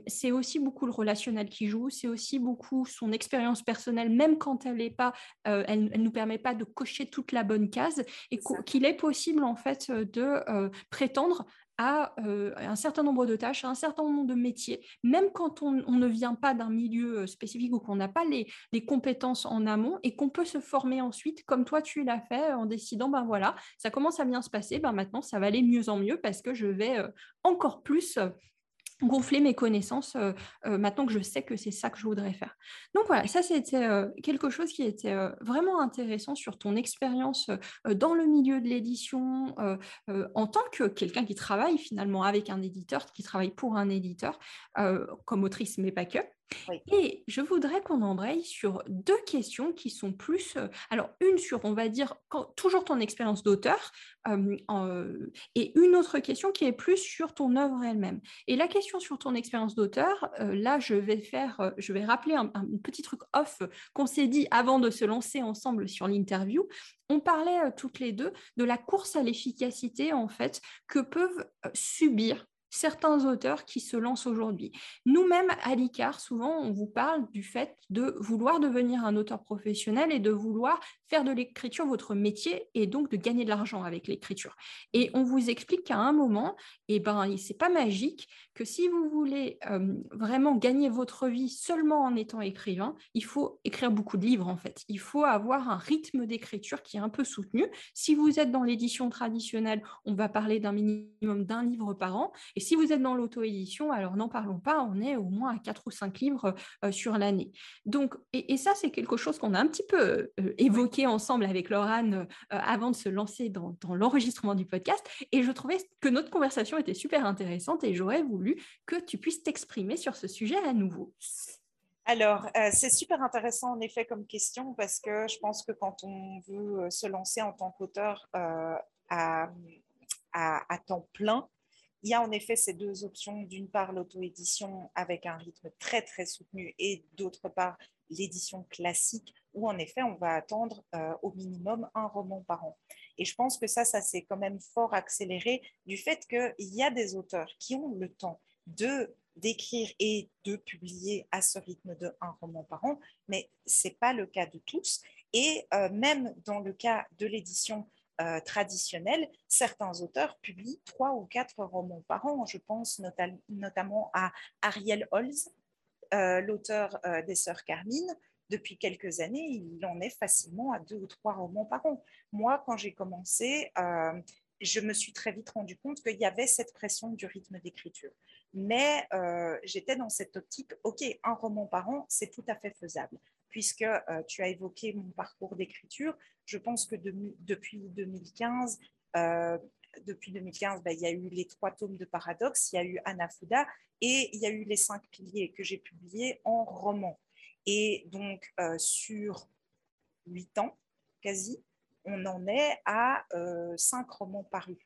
c'est aussi beaucoup le relationnel qui joue, c'est aussi beaucoup son expérience personnelle, même quand elle est pas, elle, ne nous permet pas de cocher toute la bonne case, et qu'il est possible en fait de prétendre à un certain nombre de tâches, à un certain nombre de métiers, même quand on, ne vient pas d'un milieu spécifique ou qu'on n'a pas les, compétences en amont et qu'on peut se former ensuite, comme toi tu l'as fait en décidant, ben voilà, ça commence à bien se passer, ben maintenant ça va aller mieux en mieux parce que je vais encore plus gonfler mes connaissances euh, euh, maintenant que je sais que c'est ça que je voudrais faire. Donc voilà, ça c'était euh, quelque chose qui était vraiment intéressant sur ton expérience dans le milieu de l'édition en tant que quelqu'un qui travaille finalement avec un éditeur, qui travaille pour un éditeur comme autrice mais pas que. Et je voudrais qu'on embraye sur deux questions qui sont plus... Euh, alors, une sur, on va dire, toujours ton expérience d'auteur, euh, et une autre question qui est plus sur ton œuvre elle-même. Et la question sur ton expérience d'auteur, euh, là, je vais faire, je vais rappeler un, petit truc off qu'on s'est dit avant de se lancer ensemble sur l'interview. On parlait toutes les deux de la course à l'efficacité, en fait, que peuvent subir certains auteurs qui se lancent aujourd'hui. Nous-mêmes, à l'ICAR, souvent, on vous parle du fait de vouloir devenir un auteur professionnel et de vouloir faire de l'écriture votre métier et donc de gagner de l'argent avec l'écriture. Et on vous explique qu'à un moment, eh ben, c'est pas magique, que si vous voulez euh, vraiment gagner votre vie seulement en étant écrivain, il faut écrire beaucoup de livres en fait. Il faut avoir un rythme d'écriture qui est un peu soutenu. Si vous êtes dans l'édition traditionnelle, on va parler d'un minimum d'un livre par an. Et si vous êtes dans l'auto-édition, alors n'en parlons pas, on est au moins à 4 ou 5 livres euh, sur l'année. Donc, et, ça, c'est quelque chose qu'on a un petit peu euh, évoqué ensemble avec Laurane euh, avant de se lancer dans, l'enregistrement du podcast. Et je trouvais que notre conversation était super intéressante et j'aurais voulu que tu puisses t'exprimer sur ce sujet à nouveau. Alors, c'est super intéressant en effet comme question parce que je pense que quand on veut se lancer en tant qu'auteur à, temps plein, il y a en effet ces deux options. D'une part, l'auto-édition avec un rythme très, très soutenu et d'autre part, l'édition classique où en effet, on va attendre euh, au minimum un roman par an. Et je pense que ça, ça s'est quand même fort accéléré du fait qu'il y a des auteurs qui ont le temps d'écrire et de publier à ce rythme de un roman par an, mais ce n'est pas le cas de tous. Et euh, même dans le cas de l'édition euh, traditionnelle, certains auteurs publient trois ou quatre romans par an. Je pense notamment à Ariel Holz, euh, l'auteur euh, des Sœurs Carmine. Depuis quelques années, il en est facilement à deux ou trois romans par an. Moi, quand j'ai commencé, je me suis très vite rendu compte qu'il y avait cette pression du rythme d'écriture. Mais j'étais dans cette optique, OK, un roman par an, c'est tout à fait faisable puisque euh, tu as évoqué mon parcours d'écriture. Je pense que depuis 2015, euh, depuis 2015, ben, il y a eu les trois tomes de Paradoxe, il y a eu Anafuda et il y a eu les cinq piliers que j'ai publiés en roman. Et donc, euh, sur huit ans, quasi, on en est à cinq romans parus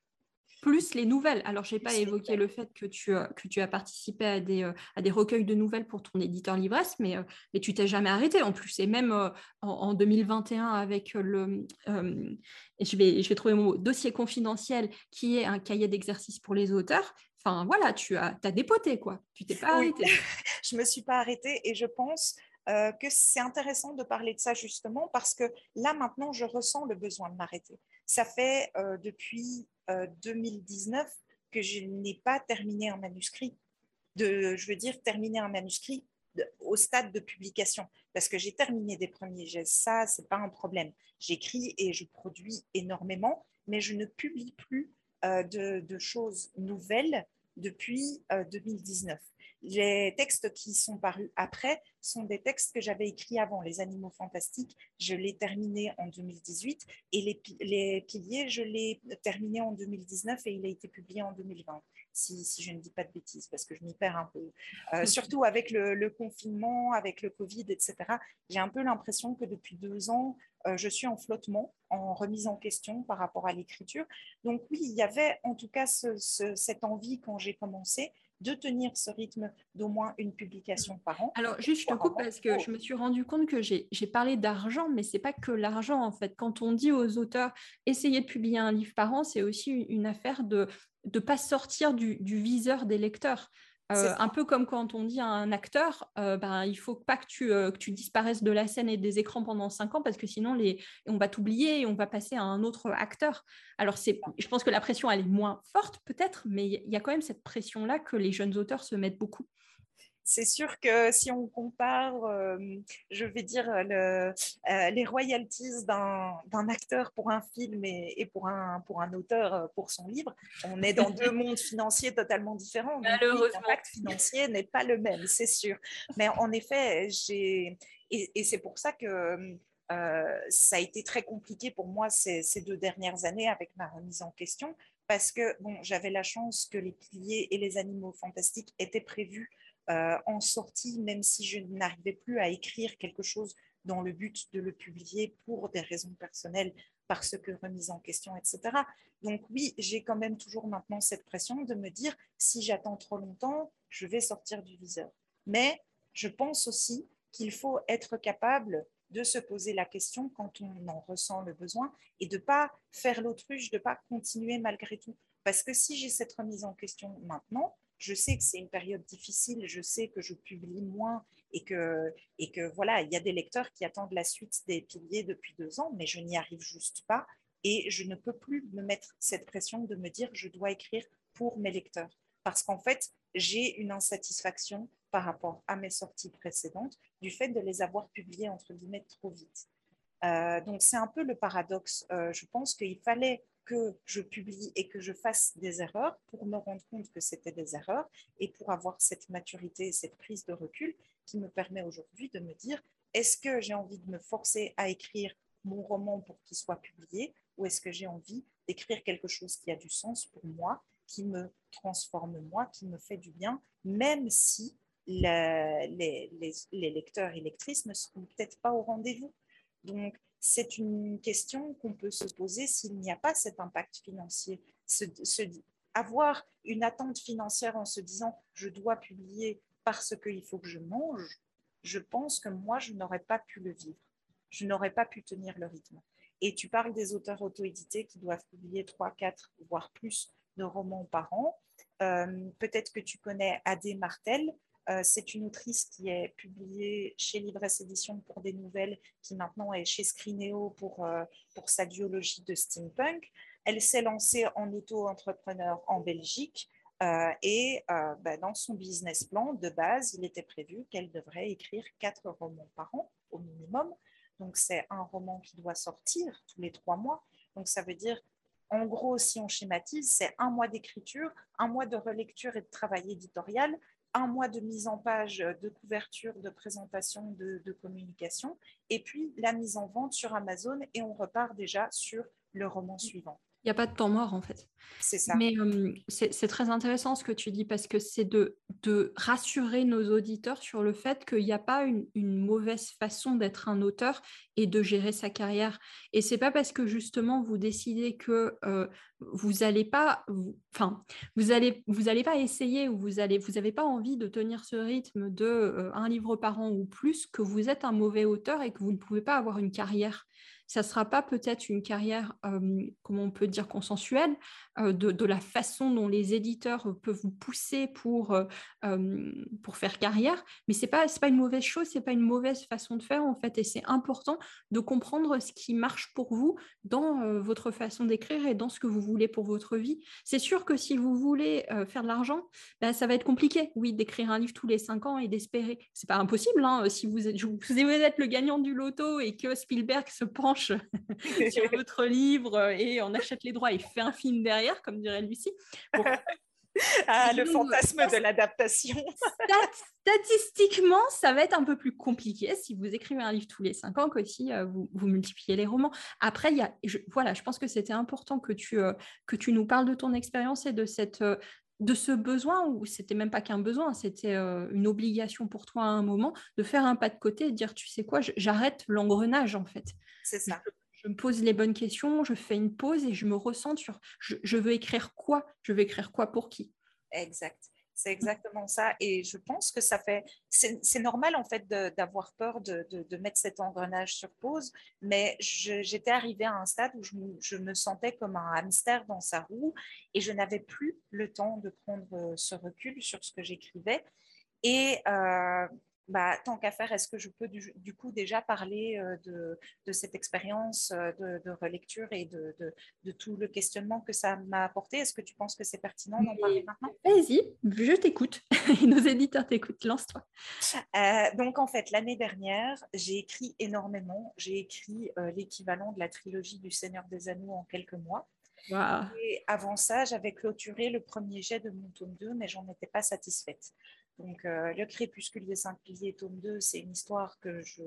plus les nouvelles. Alors, je n'ai pas évoqué le fait que tu, que tu as participé à des, à des recueils de nouvelles pour ton éditeur Livresse, mais, mais tu t'es jamais arrêté en plus. Et même en, 2021, avec le. je, vais, je vais trouver mon dossier confidentiel, qui est un cahier d'exercice pour les auteurs. Enfin, voilà, tu as, as dépoté, quoi. Tu t'es pas arrêté. je me suis pas arrêtée et je pense que c'est intéressant de parler de ça justement parce que là, maintenant, je ressens le besoin de m'arrêter. Ça fait depuis 2019 euh, que je n'ai pas terminé un manuscrit. De, je veux dire, terminer un manuscrit au stade de publication. Parce que j'ai terminé des premiers gestes, ça, ce n'est pas un problème. J'écris et je produis énormément, mais je ne publie plus euh, de, choses nouvelles depuis 2019. Euh, les textes qui sont parus après sont des textes que j'avais écrits avant. Les Animaux Fantastiques, je l'ai terminé en 2018 et les, les Piliers, je l'ai terminé en 2019 et il a été publié en 2020, si, si je ne dis pas de bêtises, parce que je m'y perds un peu. Euh, surtout avec le, confinement, avec le Covid, etc. J'ai un peu l'impression que depuis deux ans, euh, je suis en flottement, en remise en question par rapport à l'écriture. Donc oui, il y avait en tout cas cette envie quand j'ai commencé de tenir ce rythme d'au moins une publication par an. Alors, juste, je te coupe parce que je me suis rendu compte que j'ai parlé d'argent, mais c'est pas que l'argent, en fait. Quand on dit aux auteurs, essayez de publier un livre par an, c'est aussi une affaire de ne pas sortir du, du viseur des lecteurs. Euh, un peu comme quand on dit à un acteur, euh, ben, il faut pas que tu, euh, que tu, disparaisses de la scène et des écrans pendant cinq ans parce que sinon les, on va t'oublier et on va passer à un autre acteur. Alors c'est, je pense que la pression elle est moins forte peut-être, mais il y a quand même cette pression là que les jeunes auteurs se mettent beaucoup c'est sûr que si on compare, euh, je vais dire, euh, les royalties d'un acteur pour un film et, pour, un, pour un auteur euh, pour son livre, on est dans deux mondes financiers totalement différents. L'impact financier n'est pas le même, c'est sûr. Mais en effet, j'ai. Et, c'est pour ça que. ça a été très compliqué pour moi ces, ces, deux dernières années avec ma remise en question parce que bon, j'avais la chance que les piliers et les animaux fantastiques étaient prévus euh, en sortie, même si je n'arrivais plus à écrire quelque chose dans le but de le publier pour des raisons personnelles, parce que remise en question, etc. Donc oui, j'ai quand même toujours maintenant cette pression de me dire, si j'attends trop longtemps, je vais sortir du viseur. Mais je pense aussi qu'il faut être capable de se poser la question quand on en ressent le besoin et de ne pas faire l'autruche, de ne pas continuer malgré tout. Parce que si j'ai cette remise en question maintenant, je sais que c'est une période difficile, je sais que je publie moins et que, et que voilà, il y a des lecteurs qui attendent la suite des piliers depuis deux ans, mais je n'y arrive juste pas et je ne peux plus me mettre cette pression de me dire je dois écrire pour mes lecteurs parce qu'en fait, j'ai une insatisfaction par rapport à mes sorties précédentes du fait de les avoir publiées entre guillemets trop vite. Euh, donc c'est un peu le paradoxe. Euh, je pense qu'il fallait que je publie et que je fasse des erreurs pour me rendre compte que c'était des erreurs et pour avoir cette maturité, cette prise de recul qui me permet aujourd'hui de me dire est-ce que j'ai envie de me forcer à écrire mon roman pour qu'il soit publié ou est-ce que j'ai envie d'écrire quelque chose qui a du sens pour moi, qui me transforme moi, qui me fait du bien, même si les, les lecteurs et lectrices ne seront peut-être pas au rendez-vous. Donc, c'est une question qu'on peut se poser s'il n'y a pas cet impact financier. avoir une attente financière en se disant je dois publier parce qu'il faut que je mange, je pense que moi, je n'aurais pas pu le vivre. Je n'aurais pas pu tenir le rythme. Et tu parles des auteurs auto-édités qui doivent publier 3, 4, voire plus de romans par an. Euh, peut-être que tu connais Adé Martel, euh, c'est une autrice qui est publiée chez Libresse Édition pour des nouvelles, qui maintenant est chez Scrineo pour, euh, pour sa duologie de steampunk. Elle s'est lancée en auto-entrepreneur en Belgique euh, et ben, dans son business plan de base, il était prévu qu'elle devrait écrire quatre romans par an au minimum. Donc c'est un roman qui doit sortir tous les trois mois. Donc ça veut dire en gros, si on schématise, c'est un mois d'écriture, un mois de relecture et de travail éditorial, un mois de mise en page, de couverture, de présentation, de, communication, et puis la mise en vente sur Amazon, et on repart déjà sur le roman suivant. Il n'y a pas de temps mort en fait. C'est ça. Mais c'est très intéressant ce que tu dis parce que c'est de, de, rassurer nos auditeurs sur le fait qu'il n'y a pas une, mauvaise façon d'être un auteur et de gérer sa carrière. Et c'est pas parce que justement vous décidez que vous n'allez pas, enfin, vous allez, vous allez pas essayer ou vous allez, vous n'avez pas envie de tenir ce rythme de un livre par an ou plus que vous êtes un mauvais auteur et que vous ne pouvez pas avoir une carrière ça ne sera pas peut-être une carrière, comment on peut dire, consensuelle, de, la façon dont les éditeurs peuvent vous pousser pour, pour faire carrière, mais ce n'est pas, pas une mauvaise chose, ce n'est pas une mauvaise façon de faire en fait, et c'est important de comprendre ce qui marche pour vous dans votre façon d'écrire et dans ce que vous voulez pour votre vie. C'est sûr que si vous voulez faire de l'argent, ben, ça va être compliqué, oui, d'écrire un livre tous les cinq ans et d'espérer. C'est pas impossible, hein, si vous êtes, vous êtes le gagnant du loto et que Spielberg se penche sur votre livre et on achète les droits et fait un film derrière, comme dirait Lucie. ah, le fantasme de l'adaptation. Statistiquement, ça va être un peu plus compliqué si vous écrivez un livre tous les cinq ans que si euh, vous, vous, multipliez les romans. Après, il y a, je, voilà, je pense que c'était important que tu, euh, que tu nous parles de ton expérience et de cette, euh, de ce besoin, ou c'était même pas qu'un besoin, c'était une obligation pour toi à un moment, de faire un pas de côté et de dire, tu sais quoi, j'arrête l'engrenage en fait. C'est ça. Je, me pose les bonnes questions, je fais une pause et je me ressens sur, je veux écrire quoi, je veux écrire quoi pour qui? Exact. C'est exactement ça. Et je pense que ça fait. C'est normal, en fait, d'avoir peur de, de, mettre cet engrenage sur pause. Mais j'étais arrivée à un stade où je, je, me sentais comme un hamster dans sa roue et je n'avais plus le temps de prendre ce recul sur ce que j'écrivais. Et euh, bah, tant qu'à faire, est-ce que je peux du, coup déjà parler euh, de, cette expérience euh, de, relecture et de, tout le questionnement que ça m'a apporté? Est-ce que tu penses que c'est pertinent d'en parler maintenant? Vas-y, je t'écoute. Nos éditeurs t'écoutent, lance-toi. Euh, donc en fait, l'année dernière, j'ai écrit énormément. J'ai écrit l'équivalent de la trilogie du Seigneur des Anneaux en quelques mois. Et avant ça, j'avais clôturé le premier jet de mon tome 2, mais j'en étais pas satisfaite. Donc, euh, Le Crépuscule des Cinq Piliers, tome 2, c'est une histoire que je,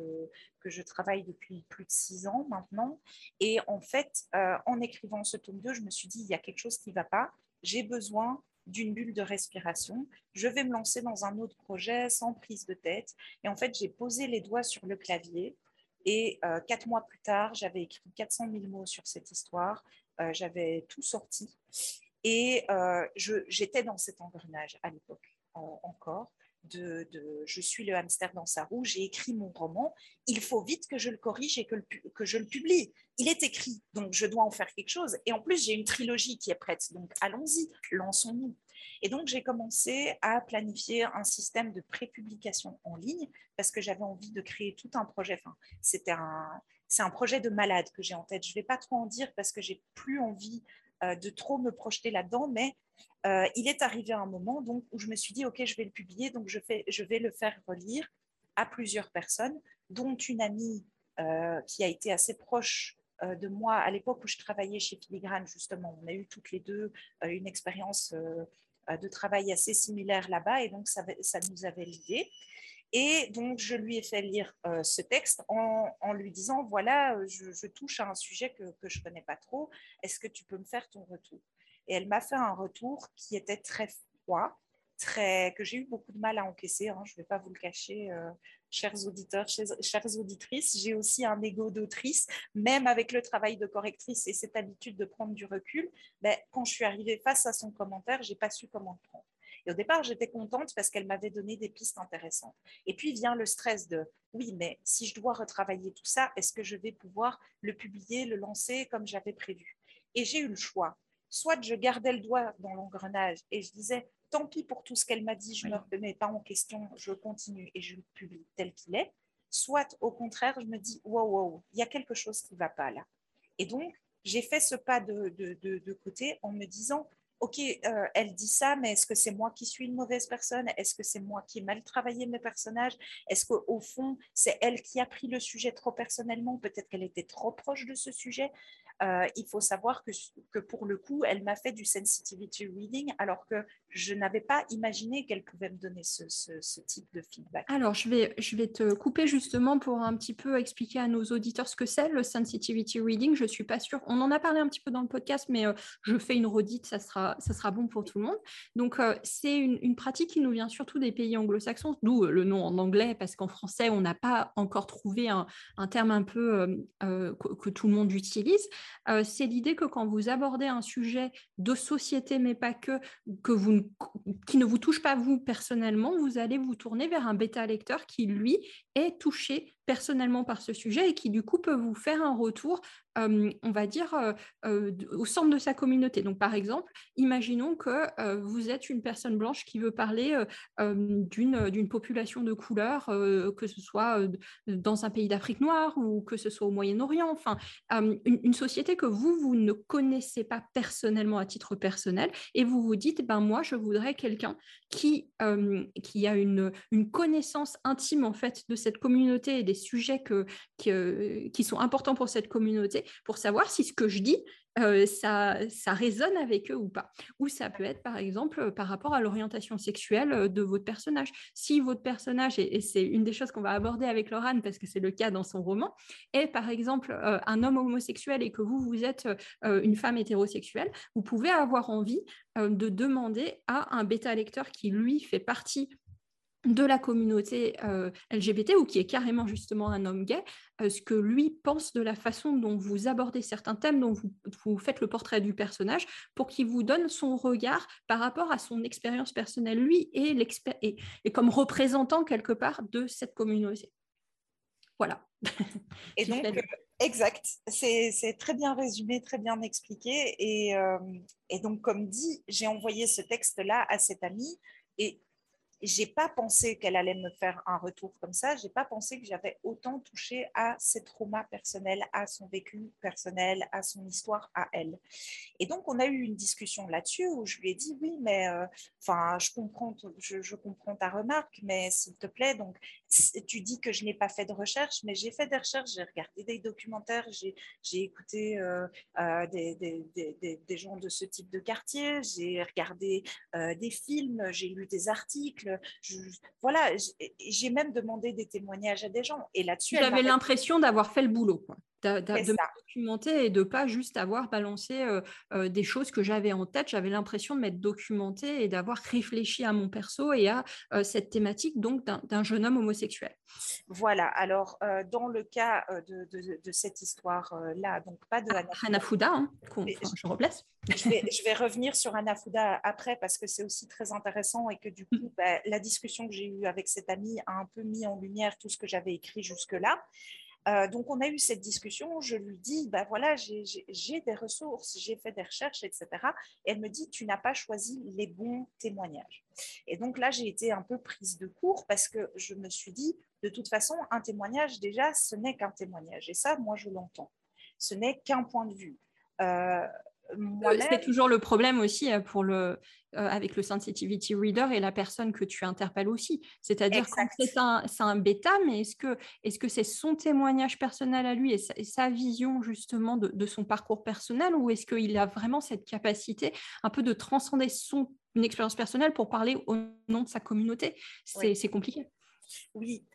que je travaille depuis plus de six ans maintenant. Et en fait, euh, en écrivant ce tome 2, je me suis dit, il y a quelque chose qui ne va pas. J'ai besoin d'une bulle de respiration. Je vais me lancer dans un autre projet sans prise de tête. Et en fait, j'ai posé les doigts sur le clavier. Et euh, quatre mois plus tard, j'avais écrit 400 000 mots sur cette histoire. j'avais tout sorti. Et j'étais dans cet engrenage à l'époque encore de, je suis le hamster dans sa roue, j'ai écrit mon roman, il faut vite que je le corrige et que, que, je le publie. Il est écrit, donc je dois en faire quelque chose. Et en plus, j'ai une trilogie qui est prête, donc allons-y, lançons-nous. Et donc, j'ai commencé à planifier un système de prépublication en ligne parce que j'avais envie de créer tout un projet. Enfin, c'était un, c'est un projet de malade que j'ai en tête. Je ne vais pas trop en dire parce que j'ai plus envie de trop me projeter là-dedans, mais euh, il est arrivé un moment donc, où je me suis dit, OK, je vais le publier, donc je, fais, je vais le faire relire à plusieurs personnes, dont une amie euh, qui a été assez proche de moi à l'époque où je travaillais chez Filigrane, justement. On a eu toutes les deux une expérience de travail assez similaire là-bas, et donc ça, ça nous avait liés. Et donc, je lui ai fait lire euh, ce texte en, lui disant, voilà, euh, je, touche à un sujet que, je ne connais pas trop, est-ce que tu peux me faire ton retour? Et elle m'a fait un retour qui était très froid, très, que j'ai eu beaucoup de mal à encaisser, hein, je ne vais pas vous le cacher, euh, chers auditeurs, chères, auditrices, j'ai aussi un ego d'autrice, même avec le travail de correctrice et cette habitude de prendre du recul, ben, quand je suis arrivée face à son commentaire, je n'ai pas su comment le prendre. Et au départ, j'étais contente parce qu'elle m'avait donné des pistes intéressantes. Et puis vient le stress de oui, mais si je dois retravailler tout ça, est-ce que je vais pouvoir le publier, le lancer comme j'avais prévu? Et j'ai eu le choix. Soit je gardais le doigt dans l'engrenage et je disais tant pis pour tout ce qu'elle m'a dit, je ne me remets pas en question, je continue et je le publie tel qu'il est. Soit au contraire, je me dis wow, wow, il y a quelque chose qui ne va pas là. Et donc, j'ai fait ce pas de, de, de côté en me disant ok, euh, elle dit ça, mais est-ce que c'est moi qui suis une mauvaise personne? Est-ce que c'est moi qui ai mal travaillé mes personnages? Est-ce qu'au fond, c'est elle qui a pris le sujet trop personnellement Peut-être qu'elle était trop proche de ce sujet? Euh, il faut savoir que, que, pour le coup, elle m'a fait du sensitivity reading alors que je n'avais pas imaginé qu'elle pouvait me donner ce, type de feedback. Alors, je vais, je vais te couper justement pour un petit peu expliquer à nos auditeurs ce que c'est le sensitivity reading. Je ne suis pas sûre. On en a parlé un petit peu dans le podcast, mais euh, je fais une redite, ça sera, ça sera bon pour tout le monde. Donc, euh, c'est une, pratique qui nous vient surtout des pays anglo-saxons, d'où le nom en anglais, parce qu'en français, on n'a pas encore trouvé un, un terme un peu que, que, tout le monde utilise. Euh, c'est l'idée que quand vous abordez un sujet de société, mais pas que, que vous, qui ne vous touche pas vous personnellement, vous allez vous tourner vers un bêta lecteur qui, lui, touché personnellement par ce sujet et qui du coup peut vous faire un retour, euh, on va dire, euh, euh, au centre de sa communauté. Donc par exemple, imaginons que vous êtes une personne blanche qui veut parler d'une population de couleur, que ce soit dans un pays d'Afrique noire ou que ce soit au Moyen-Orient, enfin une, une, société que vous, vous ne connaissez pas personnellement à titre personnel et vous vous dites, ben moi, je voudrais quelqu'un qui, qui a une, une connaissance intime en fait de cette communauté et des sujets que, qui sont importants pour cette communauté, pour savoir si ce que je dis, euh, ça, ça résonne avec eux ou pas. Ou ça peut être, par exemple, euh, par rapport à l'orientation sexuelle euh, de votre personnage. Si votre personnage, et, c'est une des choses qu'on va aborder avec Laurane, parce que c'est le cas dans son roman, est, par exemple, un homme homosexuel et que vous, vous êtes une femme hétérosexuelle, vous pouvez avoir envie de demander à un bêta-lecteur qui, lui, fait partie de la communauté euh, LGBT ou qui est carrément justement un homme gay, euh, ce que lui pense de la façon dont vous abordez certains thèmes, dont vous, faites le portrait du personnage, pour qu'il vous donne son regard par rapport à son expérience personnelle, lui, et, et, et comme représentant quelque part de cette communauté. Voilà. Et donc, euh, exact, c'est très bien résumé, très bien expliqué. Et, et donc, comme dit, j'ai envoyé ce texte-là à cet ami et j'ai pas pensé qu'elle allait me faire un retour comme ça. J'ai pas pensé que j'avais autant touché à ses traumas personnels, à son vécu personnel, à son histoire à elle. Et donc on a eu une discussion là-dessus où je lui ai dit oui, mais euh, enfin je comprends, je, comprends ta remarque, mais s'il te plaît, donc tu dis que je n'ai pas fait de recherche, mais j'ai fait des recherches, j'ai regardé des documentaires, j'ai écouté euh, euh, des, des, des, gens de ce type de quartier, j'ai regardé des films, j'ai lu des articles voilà, j'ai même demandé des témoignages à des gens. Et là-dessus, j'avais l'impression d'avoir fait le boulot, quoi. De me documenter et de pas juste avoir balancé euh, euh, des choses que j'avais en tête. J'avais l'impression de m'être documentée et d'avoir réfléchi à mon perso et à euh, cette thématique donc d'un jeune homme homosexuel. Voilà. Alors dans le cas de, cette histoire-là, donc pas de ah, Hanafuda, hein, je replace. je, vais, je vais, revenir sur Hanafuda après parce que c'est aussi très intéressant et que du coup, bah, la discussion que j'ai eue avec cet ami a un peu mis en lumière tout ce que j'avais écrit jusque-là. Euh, donc, on a eu cette discussion. Je lui dis, bah voilà, j'ai des ressources, j'ai fait des recherches, etc. Et elle me dit, tu n'as pas choisi les bons témoignages. Et donc là, j'ai été un peu prise de court parce que je me suis dit, de toute façon, un témoignage, déjà, ce n'est qu'un témoignage. Et ça, moi, je l'entends. Ce n'est qu'un point de vue. Euh, c'est toujours le problème aussi euh, pour le, euh, avec le sensitivity reader et la personne que tu interpelles aussi. C'est-à-dire que c'est un, un, bêta, mais est-ce que c'est -ce c'est son témoignage personnel à lui et sa, vision justement de, son parcours personnel ou est-ce qu'il a vraiment cette capacité un peu de transcender son expérience personnelle pour parler au nom de sa communauté? C'est compliqué. Oui,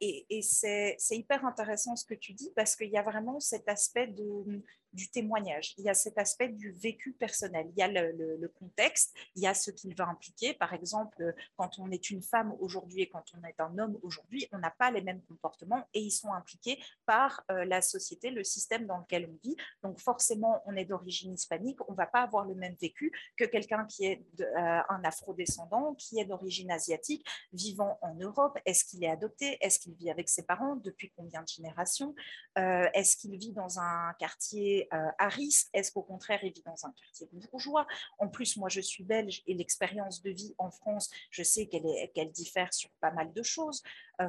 et, et c'est hyper intéressant ce que tu dis parce qu'il y a vraiment cet aspect de, du témoignage, il y a cet aspect du vécu personnel, il y a le, contexte, il y a ce qu'il va impliquer. Par exemple, quand on est une femme aujourd'hui et quand on est un homme aujourd'hui, on n'a pas les mêmes comportements et ils sont impliqués par euh, la société, le système dans lequel on vit. Donc forcément, on est d'origine hispanique, on ne va pas avoir le même vécu que quelqu'un qui est de, euh, un afro-descendant, qui est d'origine asiatique, vivant en Europe. Est-ce qu'il est adopté? Est-ce qu'il vit avec ses parents? Depuis combien de générations? Euh, Est-ce qu'il vit dans un quartier euh, à risque Est-ce qu'au contraire, il vit dans un quartier bourgeois? En plus, moi, je suis belge et l'expérience de vie en France, je sais qu'elle diffère sur pas mal de choses. Euh,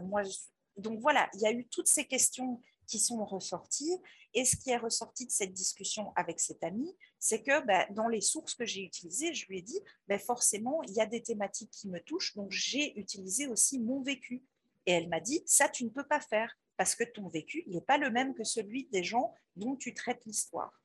donc voilà, il y a eu toutes ces questions qui sont ressortis. Et ce qui est ressorti de cette discussion avec cet ami, c'est que ben, dans les sources que j'ai utilisées, je lui ai dit, ben, forcément, il y a des thématiques qui me touchent, donc j'ai utilisé aussi mon vécu. Et elle m'a dit, ça, tu ne peux pas faire, parce que ton vécu, n'est pas le même que celui des gens dont tu traites l'histoire.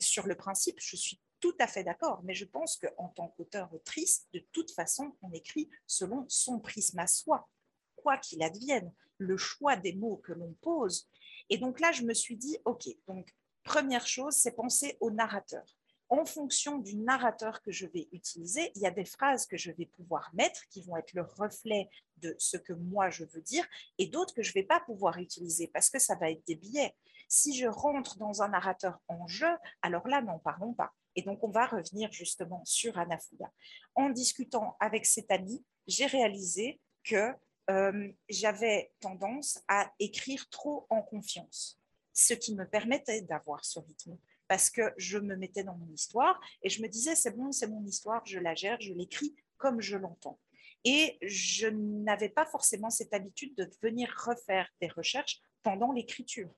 Sur le principe, je suis tout à fait d'accord, mais je pense qu'en tant qu'auteur-autrice, de toute façon, on écrit selon son prisme à soi, quoi qu'il advienne, le choix des mots que l'on pose. Et donc là, je me suis dit, OK, donc première chose, c'est penser au narrateur. En fonction du narrateur que je vais utiliser, il y a des phrases que je vais pouvoir mettre qui vont être le reflet de ce que moi je veux dire et d'autres que je ne vais pas pouvoir utiliser parce que ça va être des biais. Si je rentre dans un narrateur en jeu, alors là, n'en parlons pas. Et donc, on va revenir justement sur Anafuda. En discutant avec cet ami, j'ai réalisé que euh, j'avais tendance à écrire trop en confiance, ce qui me permettait d'avoir ce rythme parce que je me mettais dans mon histoire et je me disais, c'est bon, c'est mon histoire, je la gère, je l'écris comme je l'entends. Et je n'avais pas forcément cette habitude de venir refaire des recherches pendant l'écriture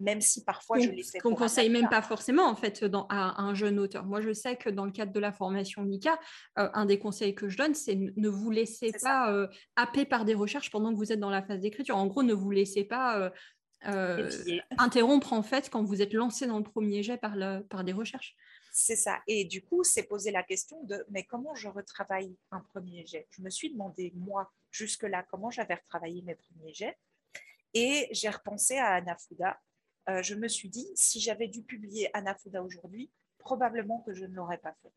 même si parfois je les fais. Qu'on conseille même pas forcément en fait dans, à, un jeune auteur. Moi, je sais que dans le cadre de la formation Mika, euh, un des conseils que je donne, c'est ne vous laissez pas euh, happer par des recherches pendant que vous êtes dans la phase d'écriture. En gros, ne vous laissez pas euh, interrompre en fait quand vous êtes lancé dans le premier jet par, par des recherches. C'est ça. Et du coup, c'est poser la question de mais comment je retravaille un premier jet? Je me suis demandé, moi, jusque-là, comment j'avais retravaillé mes premiers jets. Et j'ai repensé à Anafuda euh, je me suis dit, si j'avais dû publier Anafuda aujourd'hui, probablement que je ne l'aurais pas fait.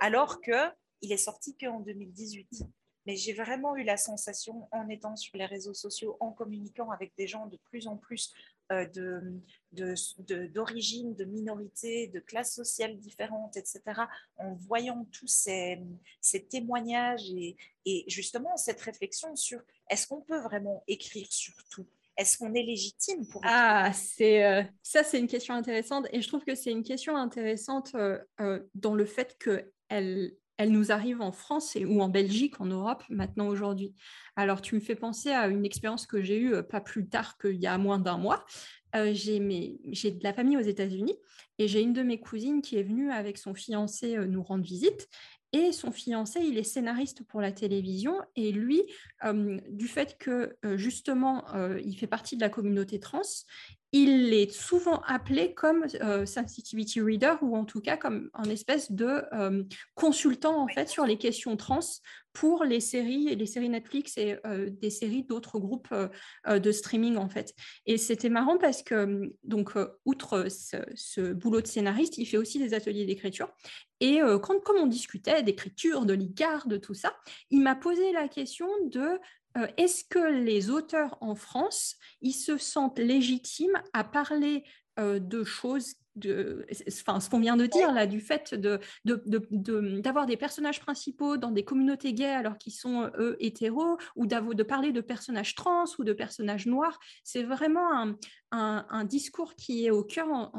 Alors qu'il est sorti qu'en 2018. Mais j'ai vraiment eu la sensation, en étant sur les réseaux sociaux, en communiquant avec des gens de plus en plus euh, d'origine, de, de, minorités, de classes sociales différentes, etc., en voyant tous ces, témoignages et, justement cette réflexion sur est-ce qu'on peut vraiment écrire sur tout? Est-ce qu'on est légitime pour Ah, euh, ça, c'est une question intéressante, et je trouve que c'est une question intéressante euh, dans le fait que elle, elle nous arrive en France ou en Belgique, en Europe, maintenant aujourd'hui. Alors, tu me fais penser à une expérience que j'ai eue pas plus tard qu'il y a moins d'un mois. j'ai de la famille aux États-Unis et j'ai une de mes cousines qui est venue avec son fiancé nous rendre visite et son fiancé, il est scénariste pour la télévision. Et lui, euh, du fait que euh, justement, euh, il fait partie de la communauté trans, il est souvent appelé comme sensitivity reader ou en tout cas comme un espèce de consultant en fait sur les questions trans pour les séries, les séries Netflix et des séries d'autres groupes de streaming en fait. Et c'était marrant parce que donc outre ce, ce, boulot de scénariste, il fait aussi des ateliers d'écriture. Et quand, comme on discutait d'écriture, de l'ICAR, de tout ça, il m'a posé la question de est-ce que les auteurs en France, ils se sentent légitimes à parler de choses de, enfin, ce qu'on vient de dire là, du fait de, d'avoir des personnages principaux dans des communautés gays alors qu'ils sont eux hétéros, ou de parler de personnages trans ou de personnages noirs, c'est vraiment un, discours qui est au cœur,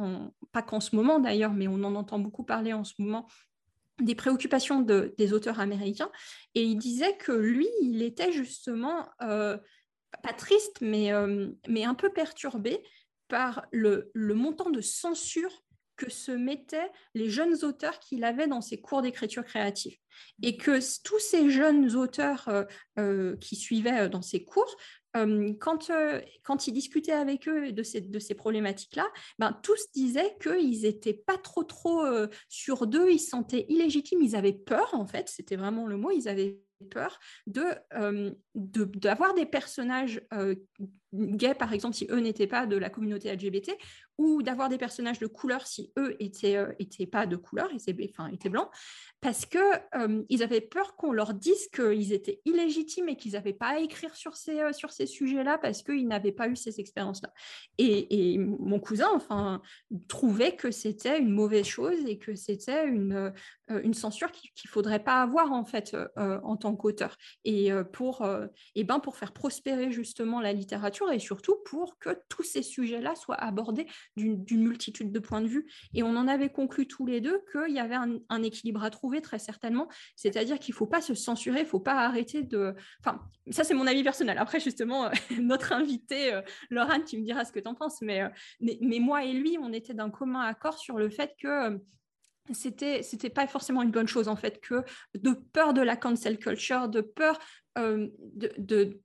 pas qu'en ce moment d'ailleurs, mais on en entend beaucoup parler en ce moment des préoccupations des auteurs américains. Et il disait que lui, il était justement euh, pas triste, mais, euh, mais un peu perturbé par le, montant de censure que se mettaient les jeunes auteurs qu'il avait dans ses cours d'écriture créative. Et que tous ces jeunes auteurs euh, euh, qui suivaient euh, dans ses cours, quand, quand il discutait avec eux de ces, de ces problématiques-là, ben, tous disaient qu'ils n'étaient pas trop trop sur d'eux, ils se sentaient illégitimes, ils avaient peur en fait, c'était vraiment le mot, ils avaient peur de d'avoir des personnages gays, par exemple, si eux n'étaient pas de la communauté LGBT, ou d'avoir des personnages de couleur si eux étaient, étaient pas de couleur, étaient, enfin, étaient blancs, parce que ils avaient peur qu'on leur dise qu'ils étaient illégitimes et qu'ils n'avaient pas à écrire sur ces, sur ces sujets-là parce qu'ils n'avaient pas eu ces expériences-là. Et, et, mon cousin, enfin, trouvait que c'était une mauvaise chose et que c'était une, une censure qu'il ne faudrait pas avoir en fait en tant qu'auteur. Et pour, et ben, pour faire prospérer justement la littérature, et surtout pour que tous ces sujets-là soient abordés d'une multitude de points de vue. Et on en avait conclu tous les deux qu'il y avait un, équilibre à trouver très certainement, c'est-à-dire qu'il ne faut pas se censurer, il ne faut pas arrêter de... Enfin, ça c'est mon avis personnel. Après, justement, notre invité, euh, Laurent, tu me diras ce que tu en penses, mais, mais, mais, moi et lui, on était d'un commun accord sur le fait que c'était c'était pas forcément une bonne chose en fait que de peur de la cancel culture de peur euh, de,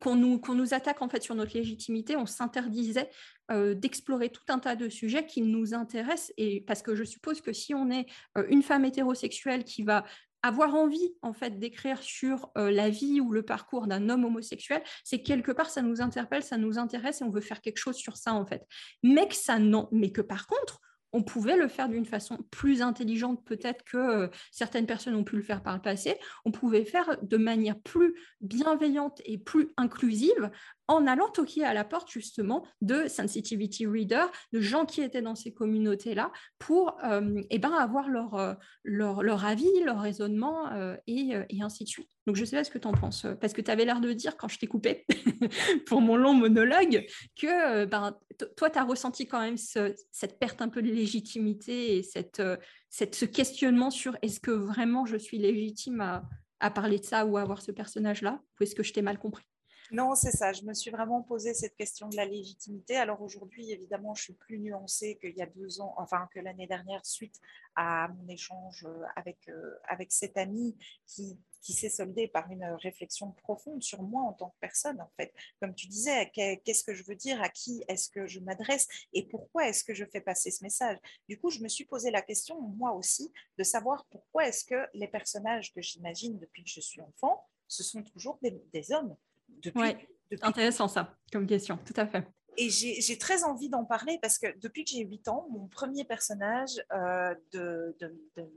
qu'on nous, nous attaque en fait sur notre légitimité, on s'interdisait euh, d'explorer tout un tas de sujets qui nous intéressent. Parce que je suppose que si on est euh, une femme hétérosexuelle qui va avoir envie en fait d'écrire sur la vie ou le parcours d'un homme homosexuel, c'est quelque part ça nous interpelle, ça nous intéresse et on veut faire quelque chose sur ça en fait. Mais ça non, mais que par contre on pouvait le faire d'une façon plus intelligente peut-être que euh, certaines personnes ont pu le faire par le passé. On pouvait faire de manière plus bienveillante et plus inclusive en allant toquer à la porte justement de sensitivity reader, de gens qui étaient dans ces communautés-là, pour euh, eh ben, avoir leur, euh, leur, leur, avis, leur raisonnement euh, et, et, ainsi de suite. Donc je sais pas ce que tu en penses, parce que tu avais l'air de dire quand je t'ai coupé pour mon long monologue que ben, toi, tu as ressenti quand même cette perte un peu de légitimité et cette, cette, ce questionnement sur est-ce que vraiment je suis légitime à, à parler de ça ou à avoir ce personnage-là, ou est-ce que je t'ai mal compris? Non, c'est ça. Je me suis vraiment posé cette question de la légitimité. Alors aujourd'hui, évidemment, je suis plus nuancée qu'il y a deux ans, enfin que l'année dernière, suite à mon échange euh, avec, euh, avec cet ami qui, qui s'est soldé par une réflexion profonde sur moi en tant que personne, en fait. Comme tu disais, qu'est-ce que je veux dire, à qui est-ce que je m'adresse? Et pourquoi est-ce que je fais passer ce message? Du coup, je me suis posé la question, moi aussi, de savoir pourquoi est-ce que les personnages que j'imagine depuis que je suis enfant, ce sont toujours des hommes depuis, Intéressant ça, comme question, tout à fait. Et j'ai très envie d'en parler parce que depuis que j'ai 8 ans, mon premier personnage euh, de,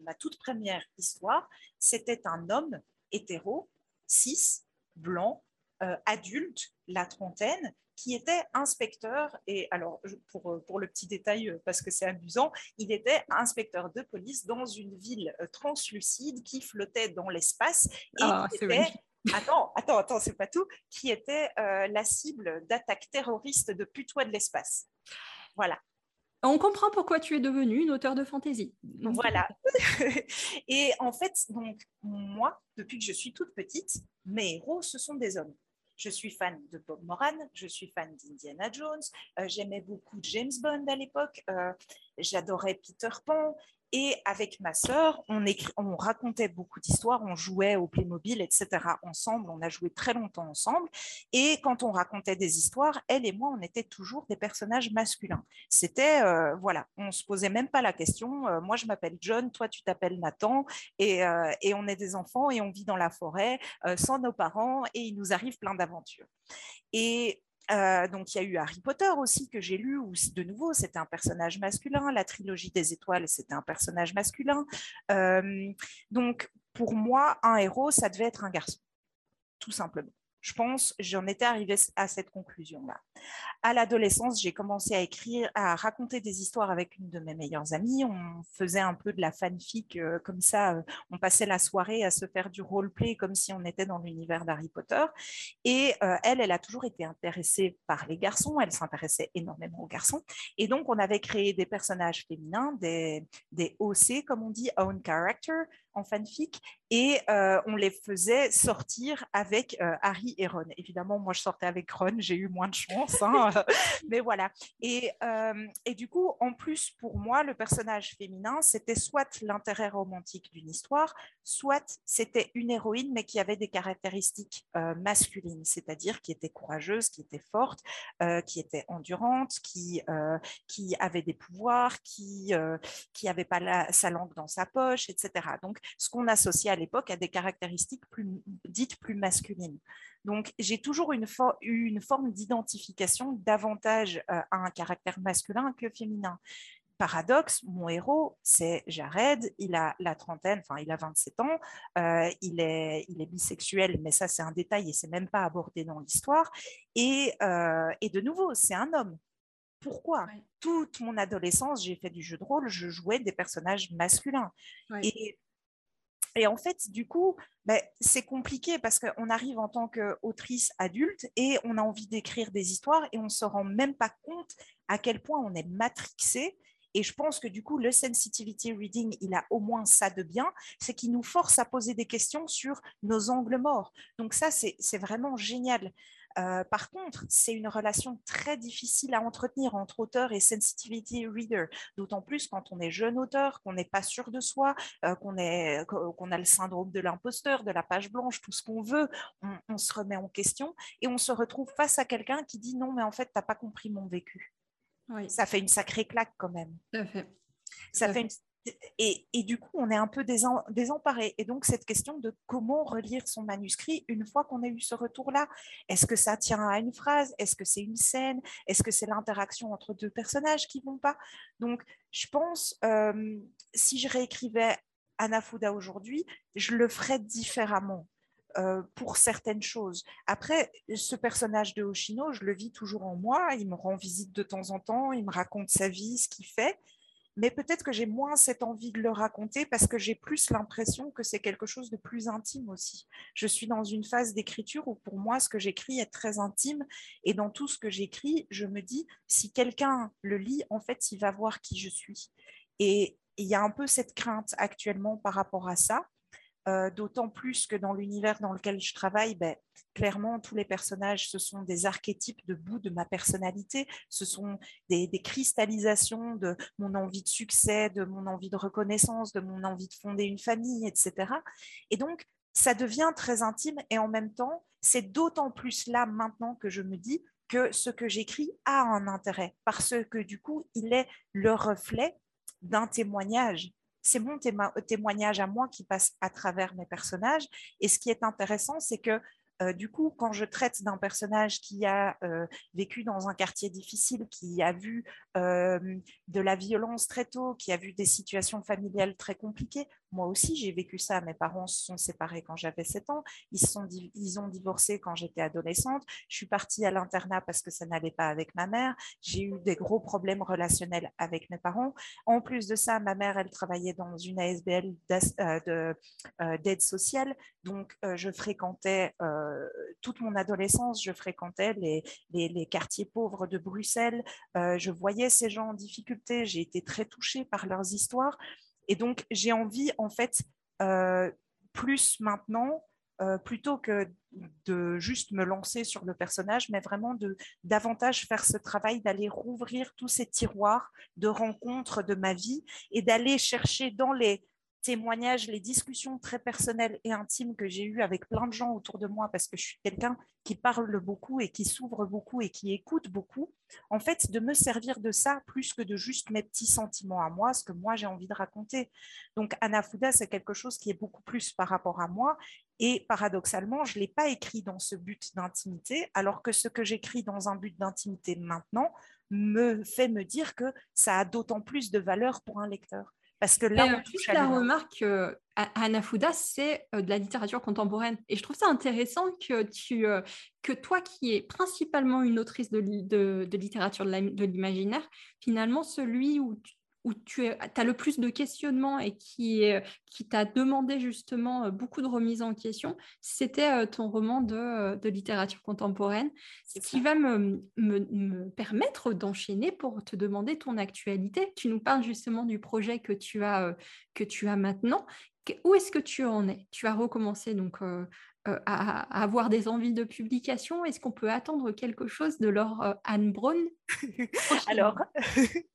ma toute première histoire, c'était un homme hétéro, cis, blanc, euh, adulte, la trentaine, qui était inspecteur, et alors pour, pour le petit détail, euh, parce que c'est amusant, il était inspecteur de police dans une ville translucide qui flottait dans l'espace et ah, était Attends, attends, attends, c'est pas tout, qui était euh, la cible d'attaques terroristes de putois de l'espace. Voilà. On comprend pourquoi tu es devenue une auteure de fantaisie. Voilà. Et en fait, donc, moi, depuis que je suis toute petite, mes héros, ce sont des hommes. Je suis fan de Bob Moran, je suis fan d'Indiana Jones, euh, j'aimais beaucoup James Bond à l'époque, euh, j'adorais Peter Pan, et avec ma sœur, on, on racontait beaucoup d'histoires, on jouait au Playmobil, etc. ensemble. On a joué très longtemps ensemble. Et quand on racontait des histoires, elle et moi, on était toujours des personnages masculins. C'était, euh, voilà, on se posait même pas la question. Euh, moi, je m'appelle John, toi, tu t'appelles Nathan, et, euh, et, on est des enfants et on vit dans la forêt sans nos parents, et il nous arrive plein d'aventures. Et euh, donc, il y a eu Harry Potter aussi que j'ai lu, où de nouveau, c'était un personnage masculin. La trilogie des étoiles, c'était un personnage masculin. Euh, donc, pour moi, un héros, ça devait être un garçon, tout simplement je pense, j'en étais arrivée à cette conclusion-là. À l'adolescence, j'ai commencé à écrire, à raconter des histoires avec une de mes meilleures amies. On faisait un peu de la fanfic euh, comme ça. Euh, on passait la soirée à se faire du roleplay comme si on était dans l'univers d'Harry Potter. Et euh, elle, elle a toujours été intéressée par les garçons. Elle s'intéressait énormément aux garçons. Et donc, on avait créé des personnages féminins, des, des OC, comme on dit, Own Character, en fanfic et euh, on les faisait sortir avec euh, Harry et Ron. Évidemment, moi je sortais avec Ron, j'ai eu moins de chance, hein, mais voilà. Et, euh, et, du coup, en plus, pour moi, le personnage féminin, c'était soit l'intérêt romantique d'une histoire, soit c'était une héroïne, mais qui avait des caractéristiques masculines, c'est-à-dire qui était courageuse, qui était forte, qui était endurante, qui, qui avait des pouvoirs, qui qui avait pas la, sa langue dans sa poche, etc. Donc, ce qu'on associait à l'époque à des caractéristiques plus, dites plus masculines. Donc, j'ai toujours une eu une forme d'identification davantage euh, à un caractère masculin que féminin. Paradoxe, mon héros, c'est Jared, il a la trentaine, enfin il a 27 ans, euh, il, est, il est bisexuel, mais ça c'est un détail et c'est même pas abordé dans l'histoire. Et, euh, et de nouveau, c'est un homme, pourquoi? Toute mon adolescence, j'ai fait du jeu de rôle, je jouais des personnages masculins. Et et en fait, du coup, ben, c'est compliqué parce qu'on arrive en tant qu'autrice adulte et on a envie d'écrire des histoires et on ne se rend même pas compte à quel point on est matrixé. Et je pense que du coup, le sensitivity reading, il a au moins ça de bien, c'est qu'il nous force à poser des questions sur nos angles morts. Donc ça, c'est vraiment génial. Euh, par contre, c'est une relation très difficile à entretenir entre auteur et sensitivity reader, d'autant plus quand on est jeune auteur, qu'on n'est pas sûr de soi, euh, qu'on a le syndrome de l'imposteur, de la page blanche, tout ce qu'on veut, on, se remet en question et on se retrouve face à quelqu'un qui dit non, mais en fait, tu n'as pas compris mon vécu. Ça fait une sacrée claque quand même. Ça fait. Ça fait une et, du coup, on est un peu désemparé. Et donc, cette question de comment relire son manuscrit une fois qu'on a eu ce retour-là, est-ce que ça tient à une phrase? Est-ce que c'est une scène? Est-ce que c'est l'interaction entre deux personnages qui vont pas? Donc, je pense, euh, si je réécrivais Anafuda aujourd'hui, je le ferais différemment. Euh, pour certaines choses. Après, ce personnage de Hoshino, je le vis toujours en moi, il me rend visite de temps en temps, il me raconte sa vie, ce qu'il fait, mais peut-être que j'ai moins cette envie de le raconter parce que j'ai plus l'impression que c'est quelque chose de plus intime aussi. Je suis dans une phase d'écriture où pour moi, ce que j'écris est très intime et dans tout ce que j'écris, je me dis, si quelqu'un le lit, en fait, il va voir qui je suis. Et il y a un peu cette crainte actuellement par rapport à ça. Euh, d'autant plus que dans l'univers dans lequel je travaille, ben, clairement, tous les personnages, ce sont des archétypes de bout de ma personnalité, ce sont des, cristallisations de mon envie de succès, de mon envie de reconnaissance, de mon envie de fonder une famille, etc. Et donc, ça devient très intime et en même temps, c'est d'autant plus là maintenant que je me dis que ce que j'écris a un intérêt parce que du coup, il est le reflet d'un témoignage c'est mon témoignage à moi qui passe à travers mes personnages. Et ce qui est intéressant, c'est que euh, du coup, quand je traite d'un personnage qui a euh, vécu dans un quartier difficile, qui a vu euh, de la violence très tôt, qui a vu des situations familiales très compliquées, moi aussi j'ai vécu ça. Mes parents se sont séparés quand j'avais 7 ans, ils, sont, ils ont divorcé quand j'étais adolescente, je suis partie à l'internat parce que ça n'allait pas avec ma mère, j'ai eu des gros problèmes relationnels avec mes parents. En plus de ça, ma mère, elle travaillait dans une ASBL d'aide sociale, donc je fréquentais euh, toute mon adolescence, je fréquentais les, les, quartiers pauvres de Bruxelles. Euh, je voyais ces gens en difficulté. J'ai été très touchée par leurs histoires. Et donc, j'ai envie, en fait, euh, plus maintenant, plutôt que de juste me lancer sur le personnage, mais vraiment de davantage faire ce travail d'aller rouvrir tous ces tiroirs de rencontres de ma vie et d'aller chercher dans les témoignages, les discussions très personnelles et intimes que j'ai eues avec plein de gens autour de moi, parce que je suis quelqu'un qui parle beaucoup et qui s'ouvre beaucoup et qui écoute beaucoup, en fait, de me servir de ça plus que de juste mes petits sentiments à moi, ce que moi j'ai envie de raconter. Donc, Anafuda, c'est quelque chose qui est beaucoup plus par rapport à moi. Et paradoxalement, je ne l'ai pas écrit dans ce but d'intimité, alors que ce que j'écris dans un but d'intimité maintenant me fait me dire que ça a d'autant plus de valeur pour un lecteur. Parce que là, on touche la remarque, euh, c'est euh, de la littérature contemporaine. Et je trouve ça intéressant que, tu, euh, que toi, qui es principalement une autrice de, de, de littérature de l'imaginaire, finalement, celui où tu où tu as le plus de questionnements et qui, qui t'a demandé justement euh, beaucoup de remises en question, c'était euh, ton roman de, euh, de littérature contemporaine, ce qui va me, me, permettre d'enchaîner pour te demander ton actualité. Tu nous parles justement du projet que tu as, que tu as maintenant. Où est-ce que tu en es? Tu as recommencé donc à, avoir des envies de publication? Est-ce qu'on peut attendre quelque chose de leur Anne Braun Alors,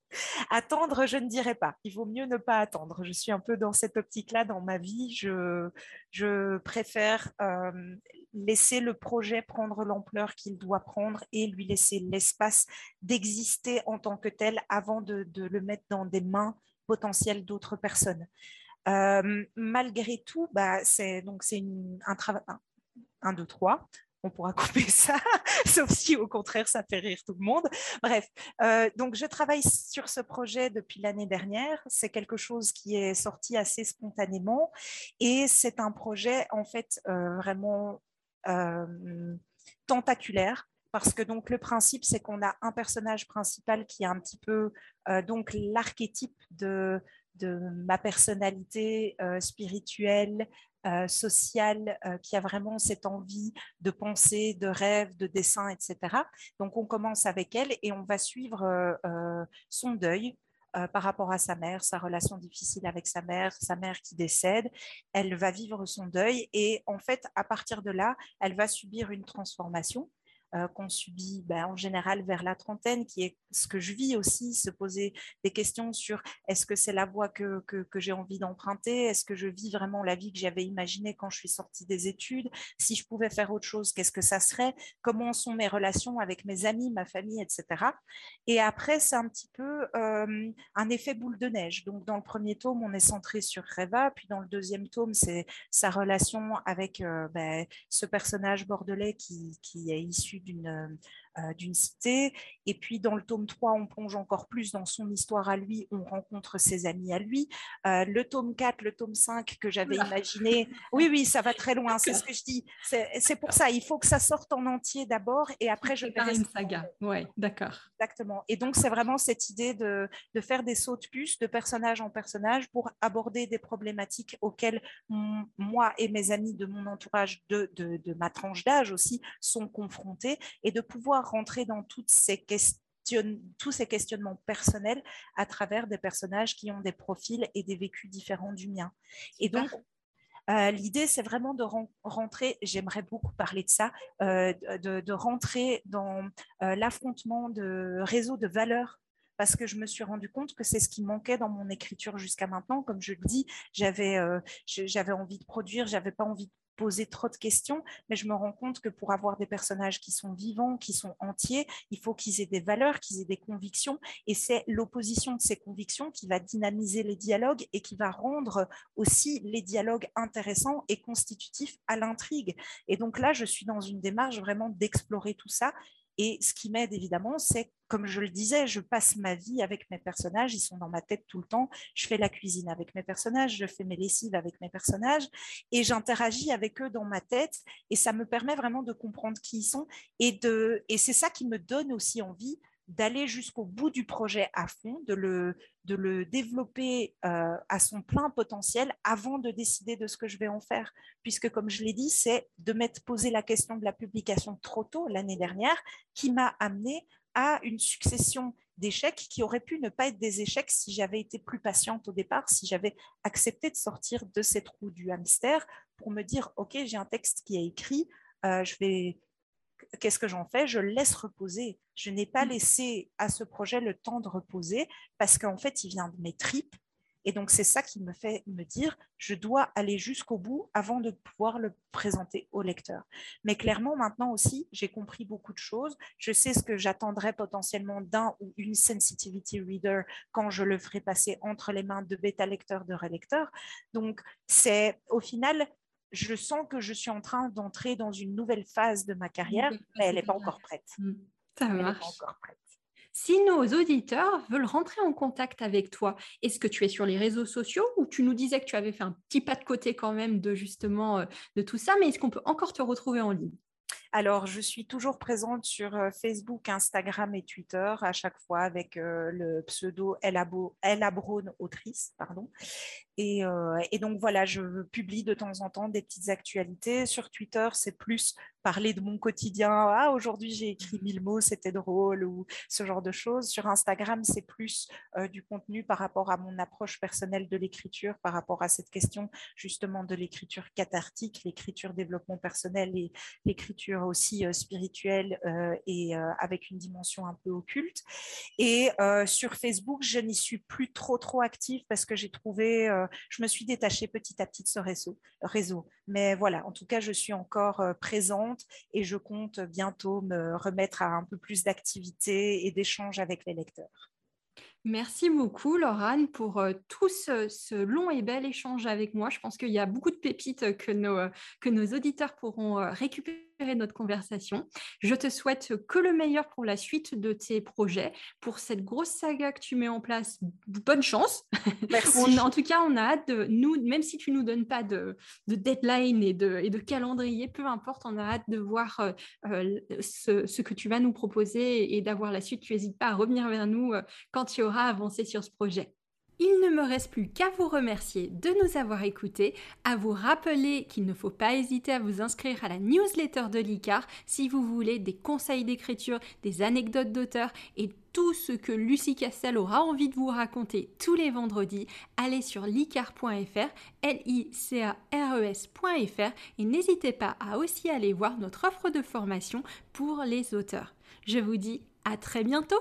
attendre, je ne dirais pas. Il vaut mieux ne pas attendre. Je suis un peu dans cette optique-là dans ma vie. Je, je préfère euh, laisser le projet prendre l'ampleur qu'il doit prendre et lui laisser l'espace d'exister en tant que tel avant de, le mettre dans des mains potentielles d'autres personnes. Euh, malgré tout, bah, c'est donc c'est un travail. Un, deux, trois on pourra couper ça, sauf si au contraire ça fait rire tout le monde. Bref, euh, donc je travaille sur ce projet depuis l'année dernière. C'est quelque chose qui est sorti assez spontanément et c'est un projet en fait euh, vraiment tentaculaire parce que donc le principe c'est qu'on a un personnage principal qui est un petit peu donc l'archétype de de ma personnalité spirituelle, sociale, qui a vraiment cette envie de penser, de rêve, de dessin, etc. Donc on commence avec elle et on va suivre son deuil, par rapport à sa mère, sa relation difficile avec sa mère, sa mère qui décède. Elle va vivre son deuil et en fait, à partir de là, elle va subir une transformation euh, qu'on subit ben, en général vers la trentaine, qui est ce que je vis aussi, se poser des questions sur est-ce que c'est la voie que, j'ai envie d'emprunter, est-ce que je vis vraiment la vie que j'avais imaginée quand je suis sortie des études, si je pouvais faire autre chose, qu'est-ce que ça serait, comment sont mes relations avec mes amis, ma famille, etc. Et après, c'est un petit peu euh, un effet boule de neige. Donc, dans le premier tome, on est centré sur Reva, puis dans le deuxième tome, c'est sa relation avec euh, ben, ce personnage bordelais qui est issu d'une euh, d'une cité. Et puis dans le tome 3, on plonge encore plus dans son histoire à lui, on rencontre ses amis à lui. Euh, le tome 4, le tome 5 que j'avais imaginé, oui, oui, ça va très loin, c'est ce que je dis. C'est pour ça, il faut que ça sorte en entier d'abord et après je vais une saga. Oui, d'accord. Exactement. Et donc c'est vraiment cette idée de, de, faire des sauts de puce de personnage en personnage pour aborder des problématiques auxquelles moi et mes amis de mon entourage, de, de, de ma tranche d'âge aussi, sont confrontés et de pouvoir rentrer dans toutes ces questions tous ces questionnements personnels à travers des personnages qui ont des profils et des vécus différents du mien. Et donc, euh, l'idée, c'est vraiment de rentrer, j'aimerais beaucoup parler de ça, euh, de, rentrer dans euh, l'affrontement de réseaux de valeurs parce que je me suis rendu compte que c'est ce qui manquait dans mon écriture jusqu'à maintenant. Comme je le dis, j'avais j'avais envie de produire, j'avais pas envie de poser trop de questions, mais je me rends compte que pour avoir des personnages qui sont vivants, qui sont entiers, il faut qu'ils aient des valeurs, qu'ils aient des convictions, et c'est l'opposition de ces convictions qui va dynamiser les dialogues et qui va rendre aussi les dialogues intéressants et constitutifs à l'intrigue. Et donc là, je suis dans une démarche vraiment d'explorer tout ça et ce qui m'aide évidemment, c'est, comme je le disais, je passe ma vie avec mes personnages, ils sont dans ma tête tout le temps. Je fais la cuisine avec mes personnages, je fais mes lessives avec mes personnages et j'interagis avec eux dans ma tête et ça me permet vraiment de comprendre qui ils sont et, de, et c'est ça qui me donne aussi envie d'aller jusqu'au bout du projet à fond, de le, de le développer euh, à son plein potentiel avant de décider de ce que je vais en faire. Puisque, comme je l'ai dit, c'est de m'être posé la question de la publication trop tôt l'année dernière qui m'a amené à une succession d'échecs qui auraient pu ne pas être des échecs si j'avais été plus patiente au départ, si j'avais accepté de sortir de cette roue du hamster pour me dire, OK, j'ai un texte qui est écrit, euh, je vais qu'est-ce que j'en fais? Je laisse reposer. Je n'ai pas mmh. laissé à ce projet le temps de reposer parce qu'en fait, il vient de mes tripes. Et donc, c'est ça qui me fait me dire, je dois aller jusqu'au bout avant de pouvoir le présenter au lecteur. Mais clairement, maintenant aussi, j'ai compris beaucoup de choses. Je sais ce que j'attendrai potentiellement d'un ou une sensitivity reader quand je le ferai passer entre les mains de bêta-lecteurs, de relecteurs. Donc, c'est au final, je sens que je suis en train d'entrer dans une nouvelle phase de ma carrière, mais elle n'est pas encore prête. Mm. Ça marche. Si nos auditeurs veulent rentrer en contact avec toi, est-ce que tu es sur les réseaux sociaux ou tu nous disais que tu avais fait un petit pas de côté quand même de justement euh, de tout ça, mais est-ce qu'on peut encore te retrouver en ligne? Alors, je suis toujours présente sur euh, Facebook, Instagram et Twitter, à chaque fois avec euh, le pseudo Ella autrice. Pardon. Et, et, donc voilà, je publie de temps en temps des petites actualités. Sur Twitter, c'est plus parler de mon quotidien. Ah, aujourd'hui, j'ai écrit mille mots, c'était drôle, ou ce genre de choses. Sur Instagram, c'est plus euh, du contenu par rapport à mon approche personnelle de l'écriture, par rapport à cette question justement de l'écriture cathartique, l'écriture développement personnel et l'écriture aussi euh, spirituelle euh, et avec une dimension un peu occulte. Et sur Facebook, je n'y suis plus trop, trop active parce que j'ai trouvé, je me suis détachée petit à petit de ce réseau. réseau. Mais voilà, en tout cas, je suis encore présente et je compte bientôt me remettre à un peu plus d'activité et d'échange avec les lecteurs. Merci beaucoup, Laurane, pour euh, tout ce, long et bel échange avec moi. Je pense qu'il y a beaucoup de pépites que nos, nos auditeurs pourront euh, récupérer notre conversation. Je te souhaite que le meilleur pour la suite de tes projets, pour cette grosse saga que tu mets en place. Bonne chance. Merci. en tout cas, on a hâte de nous, même si tu nous donnes pas de, deadline et de, et de, calendrier, peu importe, on a hâte de voir euh, euh, ce, que tu vas nous proposer et d'avoir la suite. Tu n'hésites pas à revenir vers nous euh, quand tu auras avancé sur ce projet. Il ne me reste plus qu'à vous remercier de nous avoir écoutés, à vous rappeler qu'il ne faut pas hésiter à vous inscrire à la newsletter de l'ICAR si vous voulez des conseils d'écriture, des anecdotes d'auteur et tout ce que Lucie Castel aura envie de vous raconter tous les vendredis. Allez sur licar.fr, L-I-C-A-R-E-S.fr et n'hésitez pas à aussi aller voir notre offre de formation pour les auteurs. Je vous dis à très bientôt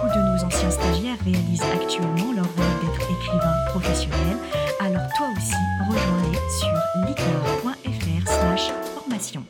beaucoup de nos anciens stagiaires réalisent actuellement leur rôle d'être écrivain professionnel, alors toi aussi, rejoins-les sur licar.fr slash formation.